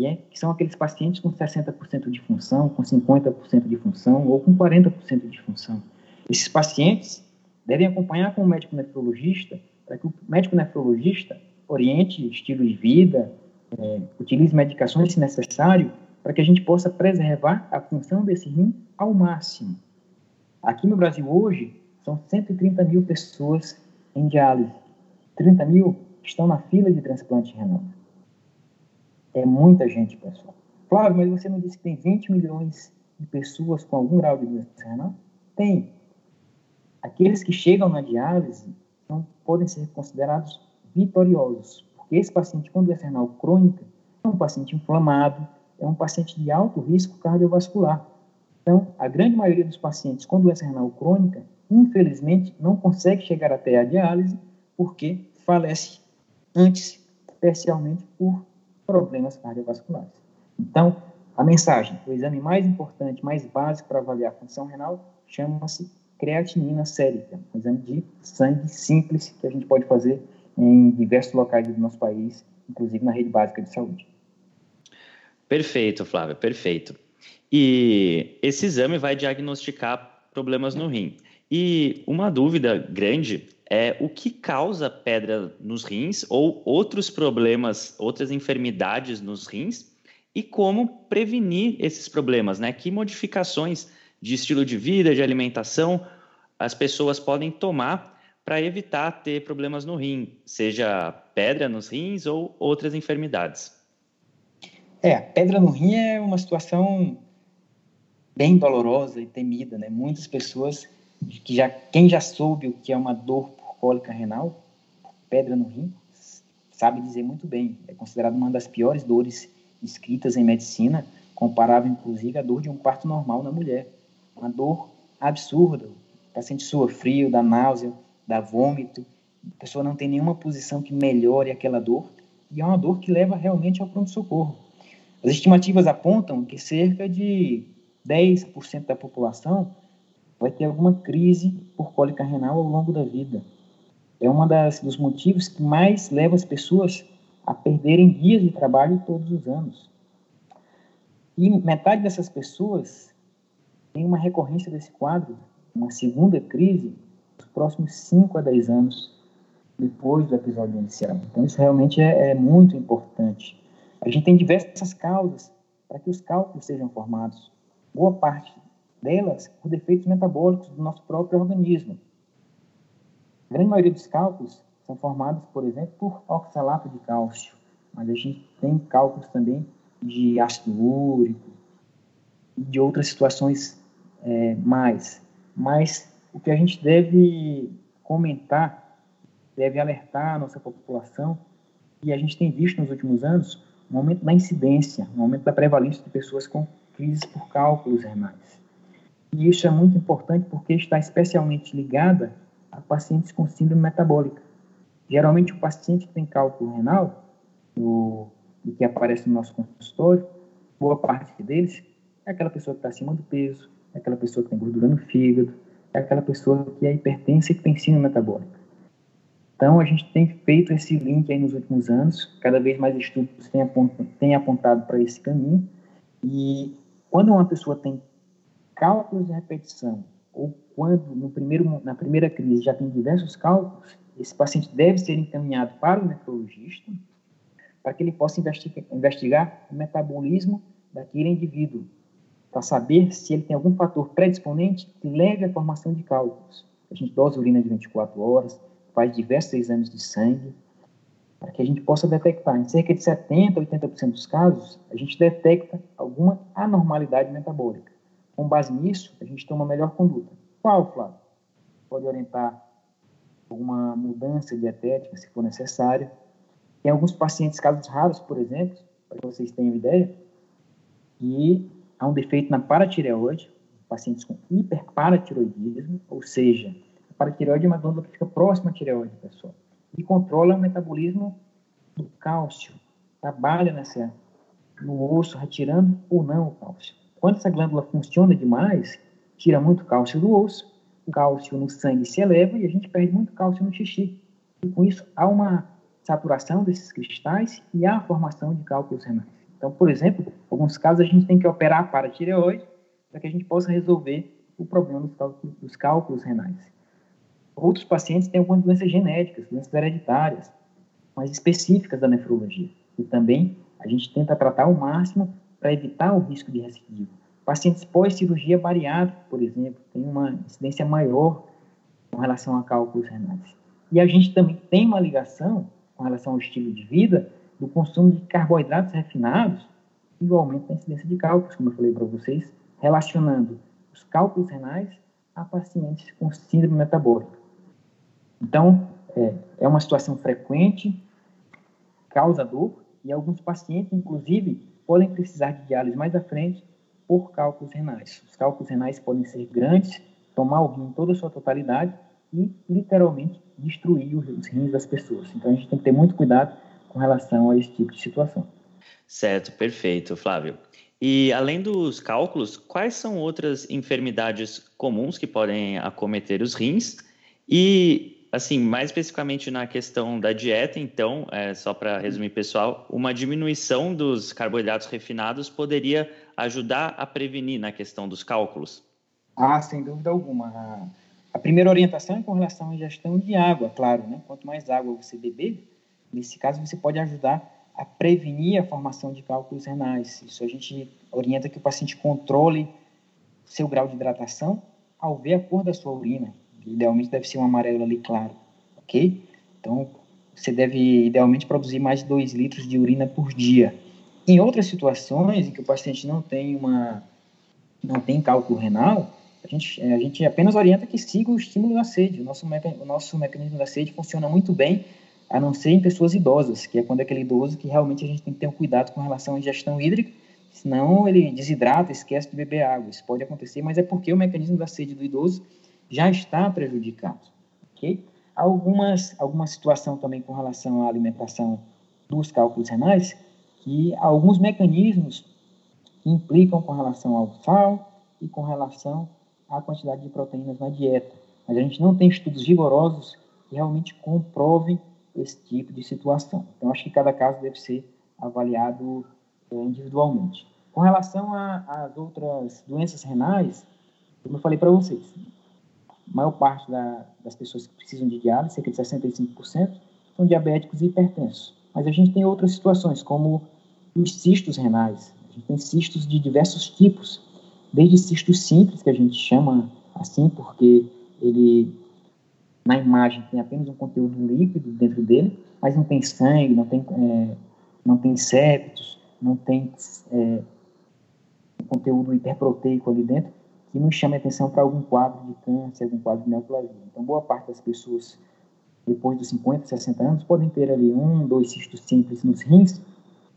que, é, que são aqueles pacientes com 60% de função, com 50% de função ou com 40% de função. Esses pacientes devem acompanhar com o médico nefrologista para que o médico nefrologista oriente estilo de vida, é, utilize medicações se necessário, para que a gente possa preservar a função desse rim ao máximo. Aqui no Brasil hoje, são 130 mil pessoas em diálise. 30 mil estão na fila de transplante renal. É muita gente, pessoal. Claro, mas você não disse que tem 20 milhões de pessoas com algum grau de doença renal? Tem. Aqueles que chegam na diálise não podem ser considerados vitoriosos, porque esse paciente com doença renal crônica é um paciente inflamado, é um paciente de alto risco cardiovascular. Então, a grande maioria dos pacientes com doença renal crônica, infelizmente, não consegue chegar até a diálise porque falece antes, especialmente por problemas cardiovasculares. Então, a mensagem, o exame mais importante, mais básico para avaliar a função renal, chama-se creatinina sérica, um exame de sangue simples que a gente pode fazer em diversos locais do nosso país, inclusive na rede básica de saúde. Perfeito, Flávia, perfeito. E esse exame vai diagnosticar problemas no rim. E uma dúvida grande é o que causa pedra nos rins ou outros problemas, outras enfermidades nos rins e como prevenir esses problemas, né? Que modificações de estilo de vida, de alimentação, as pessoas podem tomar para evitar ter problemas no rim, seja pedra nos rins ou outras enfermidades. É, pedra no rim é uma situação bem dolorosa e temida, né? Muitas pessoas que já quem já soube o que é uma dor por cólica renal, pedra no rim, sabe dizer muito bem. É considerada uma das piores dores escritas em medicina, comparável inclusive à dor de um parto normal na mulher uma dor absurda. O paciente sua frio, dá náusea, dá vômito, a pessoa não tem nenhuma posição que melhore aquela dor, e é uma dor que leva realmente ao pronto-socorro. As estimativas apontam que cerca de 10% da população vai ter alguma crise por cólica renal ao longo da vida. É um dos motivos que mais leva as pessoas a perderem dias de trabalho todos os anos. E metade dessas pessoas tem uma recorrência desse quadro, uma segunda crise, nos próximos 5 a 10 anos depois do episódio inicial. Então, isso realmente é, é muito importante. A gente tem diversas causas para que os cálculos sejam formados. Boa parte delas por defeitos metabólicos do nosso próprio organismo. A grande maioria dos cálculos são formados, por exemplo, por oxalato de cálcio. mas a gente tem cálculos também de ácido úrico e de outras situações é, mais. Mas o que a gente deve comentar, deve alertar a nossa população, e a gente tem visto nos últimos anos, um aumento da incidência, um aumento da prevalência de pessoas com crises por cálculos renais. E isso é muito importante porque está especialmente ligada a pacientes com síndrome metabólica. Geralmente, o paciente que tem cálculo renal, o, o que aparece no nosso consultório, boa parte deles é aquela pessoa que está acima do peso, é aquela pessoa que tem gordura no fígado, é aquela pessoa que é hipertensa e que tem síndrome metabólica. Então, a gente tem feito esse link aí nos últimos anos, cada vez mais estudos têm apontado, têm apontado para esse caminho, e quando uma pessoa tem cálculos de repetição, ou quando no primeiro, na primeira crise já tem diversos cálculos, esse paciente deve ser encaminhado para o nefrologista para que ele possa investigar, investigar o metabolismo daquele indivíduo, para saber se ele tem algum fator predisponente que leve à formação de cálculos. A gente dosa urina de 24 horas, faz diversos exames de sangue, para que a gente possa detectar. Em cerca de 70%, 80% dos casos, a gente detecta alguma anormalidade metabólica. Com base nisso, a gente toma a melhor conduta. Qual, Flávio? Pode orientar alguma mudança dietética, se for necessária. Tem alguns pacientes, casos raros, por exemplo, para que vocês tenham ideia, e há um defeito na paratireoide, pacientes com hiperparatiroidismo, ou seja, a paratireoide é uma glândula que fica próxima à tireoide, pessoal, e controla o metabolismo do cálcio, trabalha nessa, no osso, retirando ou não o cálcio. Quando essa glândula funciona demais, tira muito cálcio do osso, o cálcio no sangue se eleva e a gente perde muito cálcio no xixi. E com isso, há uma saturação desses cristais e há a formação de cálculos renais. Então, por exemplo, em alguns casos a gente tem que operar para a tireoide para que a gente possa resolver o problema dos cálculos, dos cálculos renais. Outros pacientes têm algumas doenças genéticas, doenças hereditárias, mais específicas da nefrologia. E também a gente tenta tratar ao máximo para evitar o risco de recidiva. Pacientes pós-cirurgia bariátrica, por exemplo, têm uma incidência maior com relação a cálculos renais. E a gente também tem uma ligação com relação ao estilo de vida do consumo de carboidratos refinados e o aumento da incidência de cálculos, como eu falei para vocês, relacionando os cálculos renais a pacientes com síndrome metabólica. Então, é, é uma situação frequente, causa dor, e alguns pacientes, inclusive, podem precisar de diálise mais à frente por cálculos renais. Os cálculos renais podem ser grandes, tomar o rim em toda a sua totalidade e, literalmente, destruir os rins das pessoas. Então, a gente tem que ter muito cuidado com relação a esse tipo de situação. Certo, perfeito, Flávio. E além dos cálculos, quais são outras enfermidades comuns que podem acometer os rins? E assim, mais especificamente na questão da dieta, então, é, só para resumir, pessoal, uma diminuição dos carboidratos refinados poderia ajudar a prevenir na questão dos cálculos? Ah, sem dúvida alguma. A primeira orientação é com relação à ingestão de água, claro, né? Quanto mais água você beber, nesse caso você pode ajudar a prevenir a formação de cálculos renais. Isso a gente orienta que o paciente controle seu grau de hidratação ao ver a cor da sua urina idealmente deve ser um amarelo ali claro, ok? Então, você deve idealmente produzir mais de 2 litros de urina por dia. Em outras situações em que o paciente não tem uma não tem cálculo renal, a gente, a gente apenas orienta que siga o estímulo da sede. O nosso, o nosso mecanismo da sede funciona muito bem, a não ser em pessoas idosas, que é quando é aquele idoso que realmente a gente tem que ter um cuidado com relação à ingestão hídrica, senão ele desidrata, esquece de beber água. Isso pode acontecer, mas é porque o mecanismo da sede do idoso já está prejudicado. Ok? Algumas, alguma situação também com relação à alimentação dos cálculos renais, que alguns mecanismos implicam com relação ao sal e com relação à quantidade de proteínas na dieta. Mas a gente não tem estudos rigorosos que realmente comprovem esse tipo de situação. Então, acho que cada caso deve ser avaliado é, individualmente. Com relação às outras doenças renais, como eu falei para vocês, maior parte da, das pessoas que precisam de diálise, cerca de 65%, são diabéticos e hipertensos. Mas a gente tem outras situações, como os cistos renais. A gente tem cistos de diversos tipos, desde cistos simples, que a gente chama assim porque ele, na imagem, tem apenas um conteúdo líquido dentro dele, mas não tem sangue, não tem é, não tem septos, não tem é, conteúdo hiperproteico ali dentro, que nos chame atenção para algum quadro de câncer, algum quadro de neoplasia. Então, boa parte das pessoas, depois dos 50, 60 anos, podem ter ali um, dois cistos simples nos rins,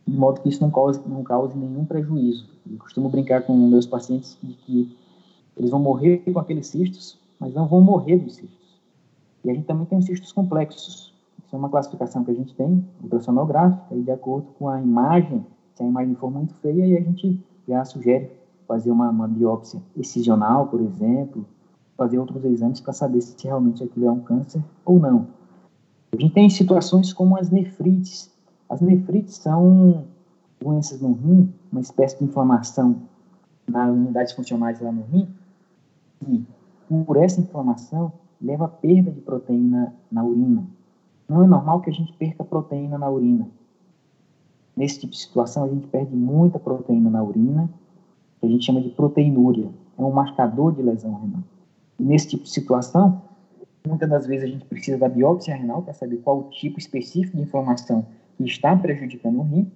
de modo que isso não cause, não cause nenhum prejuízo. Eu costumo brincar com meus pacientes de que eles vão morrer com aqueles cistos, mas não vão morrer dos cistos. E a gente também tem os cistos complexos. Isso é uma classificação que a gente tem, ultrassonográfica, e de acordo com a imagem, se a imagem for muito feia, aí a gente já sugere fazer uma, uma biópsia excisional, por exemplo, fazer outros exames para saber se realmente aquilo é um câncer ou não. A gente tem situações como as nefrites. As nefrites são doenças no rim, uma espécie de inflamação nas unidades funcionais lá no rim, e por essa inflamação leva a perda de proteína na urina. Não é normal que a gente perca proteína na urina. Nesse tipo de situação, a gente perde muita proteína na urina, que a gente chama de proteinúria. É um marcador de lesão renal. E nesse tipo de situação, muitas das vezes a gente precisa da biópsia renal para saber qual o tipo específico de inflamação que está prejudicando o rim,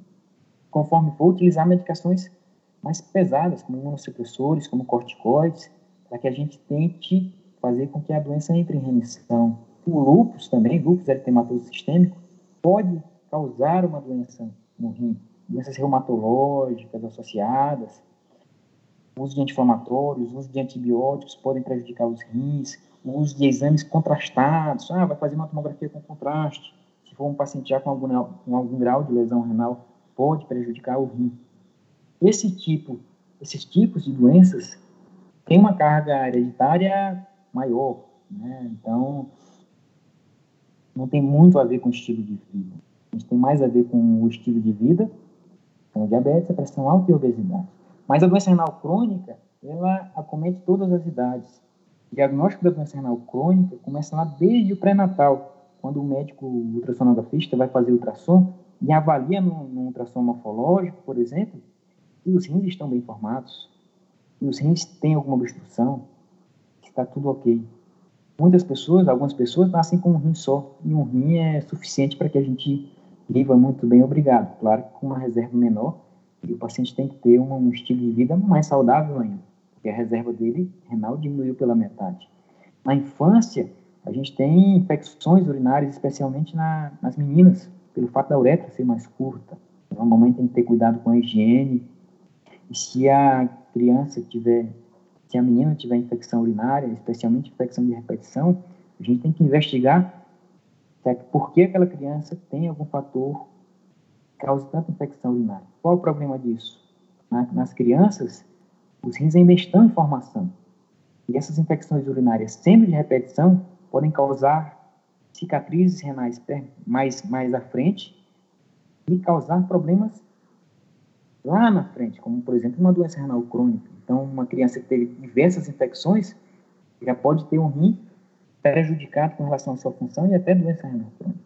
conforme for utilizar medicações mais pesadas, como imunossupressores, como corticoides, para que a gente tente fazer com que a doença entre em remissão. O lúpus também, lúpus eritematoso sistêmico, pode causar uma doença no rim, doenças reumatológicas associadas, uso de anti-inflamatórios, uso de antibióticos podem prejudicar os rins, o uso de exames contrastados, ah, vai fazer uma tomografia com contraste, se for um paciente já com algum, com algum grau de lesão renal, pode prejudicar o rim. Esse tipo, esses tipos de doenças têm uma carga hereditária maior, né? Então, não tem muito a ver com o estilo de vida. A gente tem mais a ver com o estilo de vida, com diabetes, a pressão alta e a obesidade. Mas a doença renal crônica, ela acomete todas as idades. O diagnóstico da doença renal crônica começa lá desde o pré-natal, quando o médico ultrassonografista vai fazer ultrassom e avalia no, no ultrassom morfológico, por exemplo, que os rins estão bem formados, que os rins têm alguma obstrução, que está tudo ok. Muitas pessoas, algumas pessoas, nascem com um rim só, e um rim é suficiente para que a gente viva muito bem, obrigado. Claro que com uma reserva menor, e o paciente tem que ter um, um estilo de vida mais saudável ainda, porque a reserva dele renal diminuiu pela metade. Na infância, a gente tem infecções urinárias, especialmente na, nas meninas, pelo fato da uretra ser mais curta. Então, a mamãe tem que ter cuidado com a higiene. E se a criança tiver, se a menina tiver infecção urinária, especialmente infecção de repetição, a gente tem que investigar por que aquela criança tem algum fator causa tanta infecção urinária. Qual o problema disso? nas crianças, os rins ainda estão em formação. E essas infecções urinárias, sendo de repetição, podem causar cicatrizes renais mais, mais à frente e causar problemas lá na frente, como, por exemplo, uma doença renal crônica. Então, uma criança que teve diversas infecções já pode ter um rim prejudicado com relação à sua função e até doença renal crônica.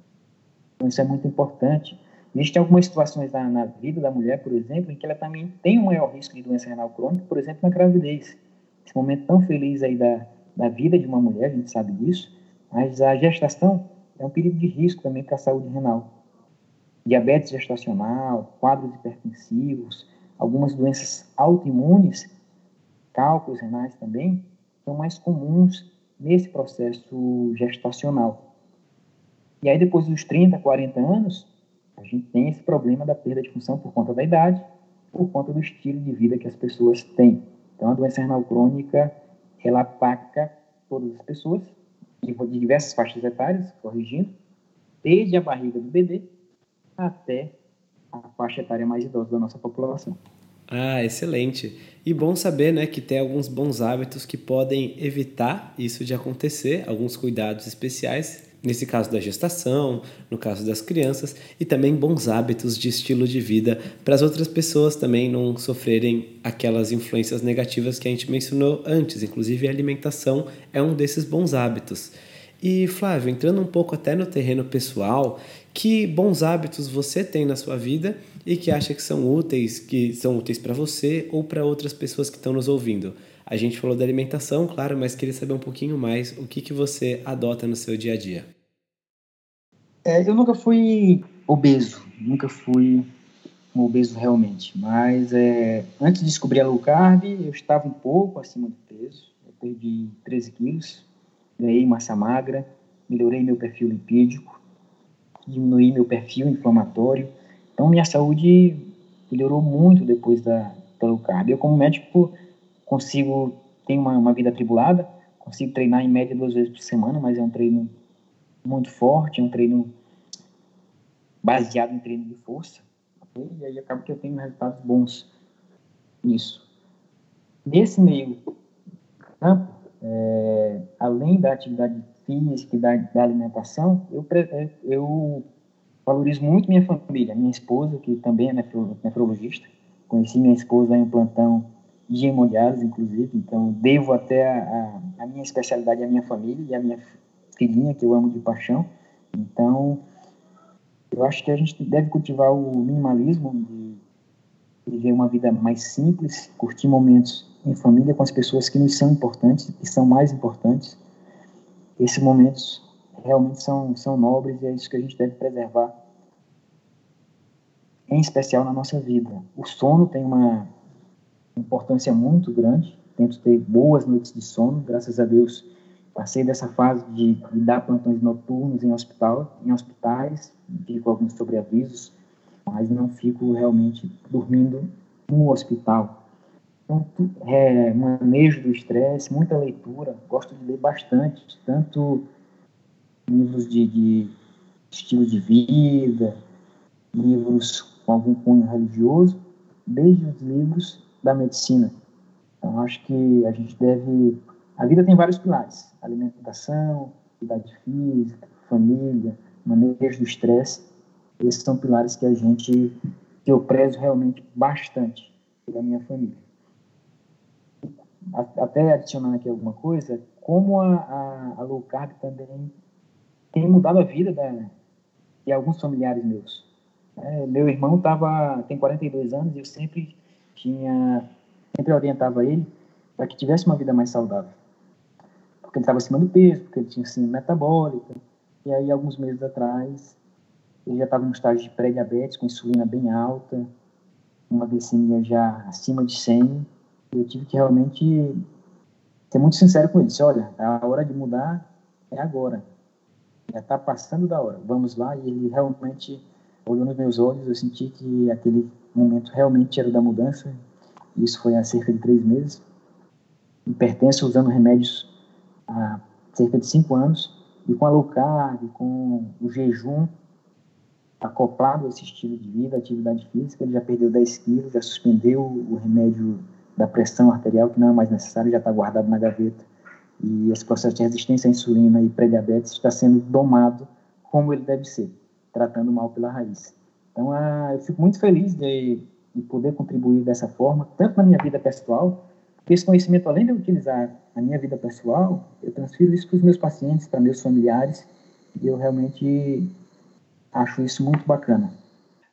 Então, isso é muito importante. Existem algumas situações na, na, vida da mulher, por exemplo, em que ela também tem um maior risco de doença renal crônica, por exemplo, na gravidez. Esse momento tão feliz aí da, da vida de uma mulher, a gente sabe disso, mas a gestação é um período de risco também para a saúde renal. Diabetes gestacional, quadros hipertensivos, algumas doenças autoimunes, cálculos renais também, são mais comuns nesse processo gestacional. E aí, depois dos 30, 40 anos, a gente tem esse problema da perda de função por conta da idade, por conta do estilo de vida que as pessoas têm. Então, a doença renal crônica, ela ataca todas as pessoas, de diversas faixas etárias, corrigindo, desde a barriga do bebê até a faixa etária mais idosa da nossa população. Ah, excelente. E bom saber né, que tem alguns bons hábitos que podem evitar isso de acontecer, alguns cuidados especiais nesse caso da gestação, no caso das crianças, e também bons hábitos de estilo de vida para as outras pessoas também não sofrerem aquelas influências negativas que a gente mencionou antes, inclusive a alimentação é um desses bons hábitos. E Flávio, entrando um pouco até no terreno pessoal, que bons hábitos você tem na sua vida e que acha que são úteis, que são úteis para você ou para outras pessoas que estão nos ouvindo? A gente falou da alimentação, claro, mas queria saber um pouquinho mais o que, que você adota no seu dia a dia. É, eu nunca fui obeso, nunca fui um obeso realmente, mas é, antes de descobrir a low carb, eu estava um pouco acima do peso, eu perdi 13 quilos, ganhei massa magra, melhorei meu perfil lipídico, diminuí meu perfil inflamatório, então minha saúde melhorou muito depois da, da low carb. Eu como médico consigo, tenho uma, uma vida atribulada, consigo treinar em média duas vezes por semana, mas é um treino muito forte, é um treino baseado em treino de força, e aí acaba que eu tenho resultados bons nisso. Nesse meio campo, é, além da atividade física e da, da alimentação, eu, é, eu valorizo muito minha família, minha esposa, que também é nefrologista. Conheci minha esposa em um plantão de hemodiálise, inclusive, então devo até a, a, minha especialidade à minha família e à minha filhinha, que eu amo de paixão. Então, eu acho que a gente deve cultivar o minimalismo, de viver uma vida mais simples, curtir momentos em família com as pessoas que nos são importantes, que são mais importantes. Esses momentos realmente são, são nobres e é isso que a gente deve preservar, em especial na nossa vida. O sono tem uma importância muito grande, tento ter boas noites de sono, graças a Deus passei dessa fase de, de dar plantões noturnos em hospital, em hospitais, fico alguns sobreavisos, mas não fico realmente dormindo no hospital. Então, é, manejo do estresse, muita leitura, gosto de ler bastante, tanto livros de, de estilo de vida, livros com algum cunho religioso, desde os livros da medicina. Então, acho que a gente deve a vida tem vários pilares: alimentação, atividade física, família, manejo do estresse. Esses são pilares que a gente, que eu prezo realmente bastante pela minha família. Até adicionando aqui alguma coisa, como a, a, a low carb também tem mudado a vida da, de alguns familiares meus. É, meu irmão tava, tem 42 anos e eu sempre tinha, sempre orientava ele para que tivesse uma vida mais saudável porque ele estava acima do peso, porque ele tinha síndrome metabólica. E aí, alguns meses atrás, ele já estava no estágio de pré-diabetes, com insulina bem alta, uma glicemia já acima de 100. Eu tive que realmente ser muito sincero com ele. Disse, olha, a hora de mudar é agora. Já está passando da hora. Vamos lá. E ele realmente olhou nos meus olhos. Eu senti que aquele momento realmente era da mudança. Isso foi há cerca de três meses. Hipertenso, usando remédios há cerca de cinco anos, e com a low carb, com o jejum acoplado a esse estilo de vida, atividade física, ele já perdeu 10 quilos, já suspendeu o remédio da pressão arterial, que não é mais necessário, já está guardado na gaveta. E esse processo de resistência à insulina e pré-diabetes está sendo domado como ele deve ser, tratando mal pela raiz. Então, ah, eu fico muito feliz de, de poder contribuir dessa forma, tanto na minha vida pessoal, porque esse conhecimento, além de eu utilizar na minha vida pessoal, eu transfiro isso para os meus pacientes, para meus familiares, e eu realmente acho isso muito bacana.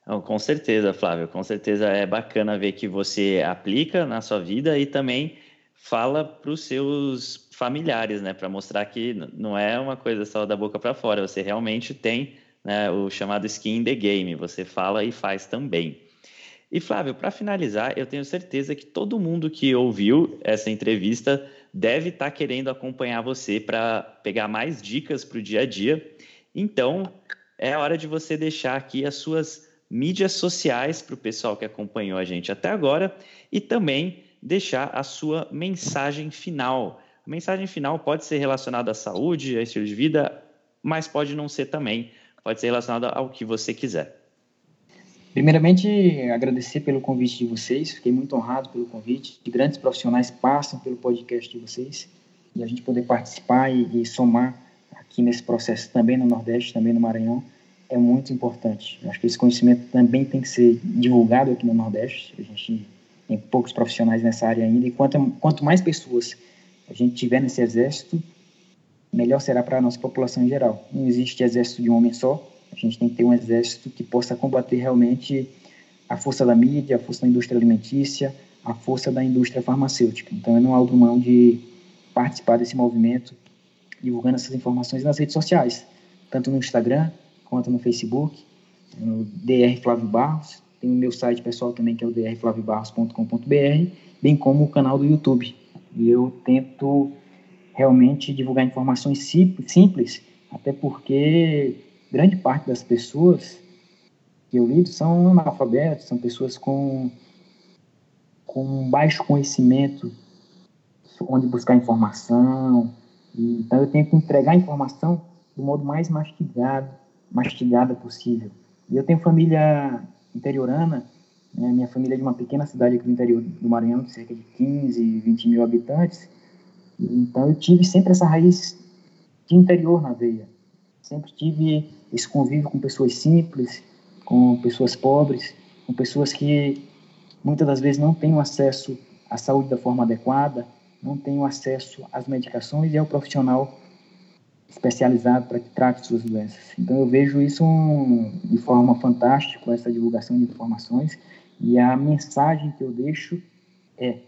Não, com certeza, Flávio, com certeza é bacana ver que você aplica na sua vida e também fala para os seus familiares, né, para mostrar que não é uma coisa só da boca para fora, você realmente tem né, o chamado skin in the game, você fala e faz também. E Flávio, para finalizar, eu tenho certeza que todo mundo que ouviu essa entrevista deve estar tá querendo acompanhar você para pegar mais dicas para o dia a dia. Então, é hora de você deixar aqui as suas mídias sociais para o pessoal que acompanhou a gente até agora e também deixar a sua mensagem final. A mensagem final pode ser relacionada à saúde, a estilo de vida, mas pode não ser também. Pode ser relacionada ao que você quiser. Primeiramente, agradecer pelo convite de vocês, fiquei muito honrado pelo convite. De grandes profissionais passam pelo podcast de vocês e a gente poder participar e, e somar aqui nesse processo também no Nordeste, também no Maranhão, é muito importante. Eu acho que esse conhecimento também tem que ser divulgado aqui no Nordeste. A gente tem poucos profissionais nessa área ainda e quanto, quanto mais pessoas a gente tiver nesse exército, melhor será para a nossa população em geral. Não existe exército de um homem só, a gente tem que ter um exército que possa combater realmente a força da mídia, a força da indústria alimentícia, a força da indústria farmacêutica. Então, eu não abro mão de participar desse movimento, divulgando essas informações nas redes sociais, tanto no Instagram quanto no Facebook. no DR Flávio Barros. Tem o meu site pessoal também, que é o drflaviobarros.com.br, bem como o canal do YouTube. E eu tento realmente divulgar informações simples, até porque grande parte das pessoas que eu lido são analfabetos, são pessoas com, com baixo conhecimento onde buscar informação. Então eu tenho que entregar a informação do modo mais mastigado, mastigada possível. E eu tenho família interiorana, né? minha família é de uma pequena cidade aqui no interior do Maranhão, de cerca de 15, 20 mil habitantes. Então eu tive sempre essa raiz de interior na veia. Sempre tive esse convívio com pessoas simples, com pessoas pobres, com pessoas que muitas das vezes não têm acesso à saúde da forma adequada, não têm acesso às medicações e ao profissional especializado para que trate suas doenças. Então eu vejo isso um, de forma fantástica, essa divulgação de informações, e a mensagem que eu deixo é: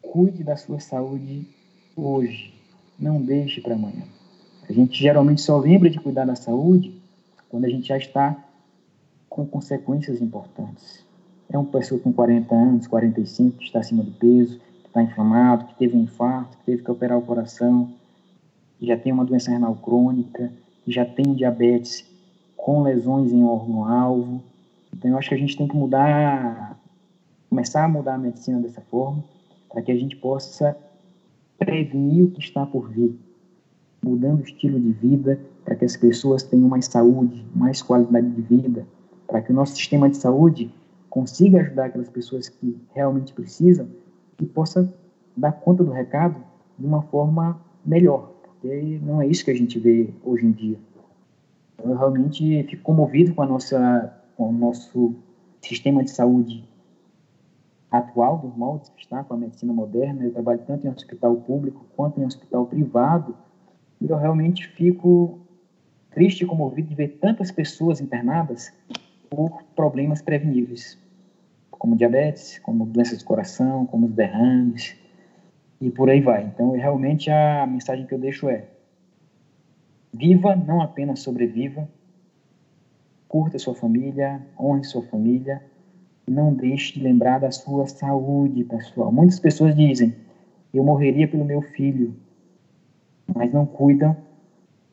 cuide da sua saúde hoje, não deixe para amanhã. A gente geralmente só lembra de cuidar da saúde quando a gente já está com consequências importantes. É uma pessoa com 40 anos, 45, que está acima do peso, que está inflamado, que teve um infarto, que teve que operar o coração, que já tem uma doença renal crônica, que já tem diabetes com lesões em órgão-alvo. Então, eu acho que a gente tem que mudar, começar a mudar a medicina dessa forma, para que a gente possa prevenir o que está por vir, mudando o estilo de vida, para que as pessoas tenham mais saúde, mais qualidade de vida, para que o nosso sistema de saúde consiga ajudar aquelas pessoas que realmente precisam e possa dar conta do recado de uma forma melhor porque não é isso que a gente vê hoje em dia. Eu realmente fico comovido com, a nossa, com o nosso sistema de saúde atual, dos moldes que está com a medicina moderna. Eu trabalho tanto em hospital público quanto em hospital privado. E eu realmente fico triste e comovido de ver tantas pessoas internadas por problemas preveníveis, como diabetes, como doenças do coração, como derrames, e por aí vai. Então, realmente a mensagem que eu deixo é: viva, não apenas sobreviva, curta sua família, honre sua família, não deixe de lembrar da sua saúde, pessoal. Muitas pessoas dizem: eu morreria pelo meu filho, mas não cuidam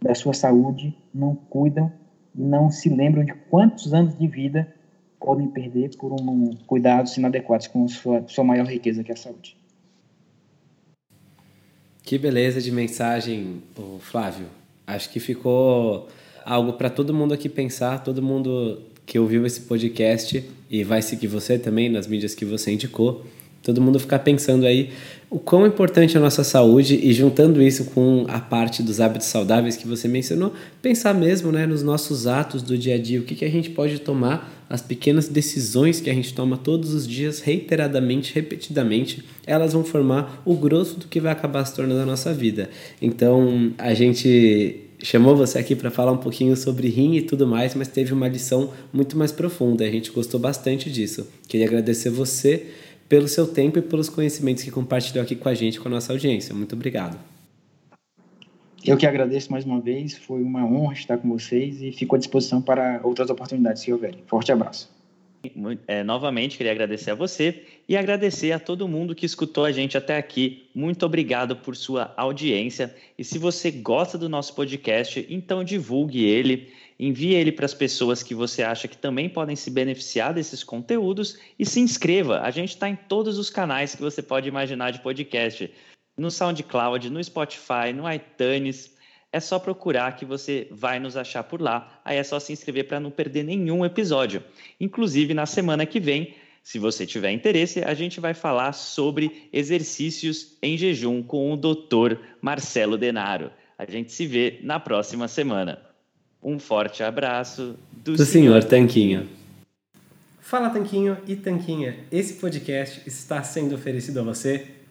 da sua saúde, não cuidam e não se lembram de quantos anos de vida podem perder por um cuidados inadequados com sua, sua maior riqueza, que é a saúde. Que beleza de mensagem, Flávio. Acho que ficou algo para todo mundo aqui pensar, todo mundo que ouviu esse podcast e vai seguir você também nas mídias que você indicou, todo mundo ficar pensando aí o quão importante é a nossa saúde e juntando isso com a parte dos hábitos saudáveis que você mencionou, pensar mesmo né, nos nossos atos do dia a dia, o que, que a gente pode tomar, as pequenas decisões que a gente toma todos os dias, reiteradamente, repetidamente, elas vão formar o grosso do que vai acabar se tornando a nossa vida. Então, a gente chamou você aqui para falar um pouquinho sobre rim e tudo mais, mas teve uma lição muito mais profunda. A gente gostou bastante disso. Queria agradecer você pelo seu tempo e pelos conhecimentos que compartilhou aqui com a gente, com a nossa audiência. Muito obrigado. Eu que agradeço mais uma vez, foi uma honra estar com vocês e fico à disposição para outras oportunidades que houverem. Forte abraço. É, novamente, queria agradecer a você e agradecer a todo mundo que escutou a gente até aqui. Muito obrigado por sua audiência. E se você gosta do nosso podcast, então divulgue ele envie ele para as pessoas que você acha que também podem se beneficiar desses conteúdos e se inscreva. A gente está em todos os canais que você pode imaginar de podcast. No SoundCloud, no Spotify, no iTunes. É só procurar que você vai nos achar por lá. Aí é só se inscrever para não perder nenhum episódio. Inclusive, na semana que vem, se você tiver interesse, a gente vai falar sobre exercícios em jejum com o Dr. Marcelo Denaro. A gente se vê na próxima semana. Um forte abraço do, do senhor, senhor Tanquinho. Fala Tanquinho e Tanquinha, esse podcast está sendo oferecido a você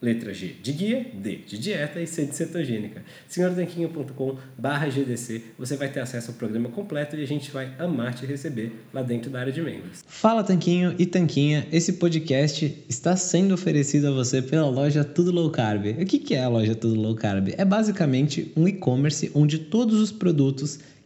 letra G de guia, D de dieta e C de cetogênica. senhortanquinho.com GDC, você vai ter acesso ao programa completo e a gente vai amar te receber lá dentro da área de membros. Fala Tanquinho e Tanquinha, esse podcast está sendo oferecido a você pela loja Tudo Low Carb. O que é a loja Tudo Low Carb? É basicamente um e-commerce onde todos os produtos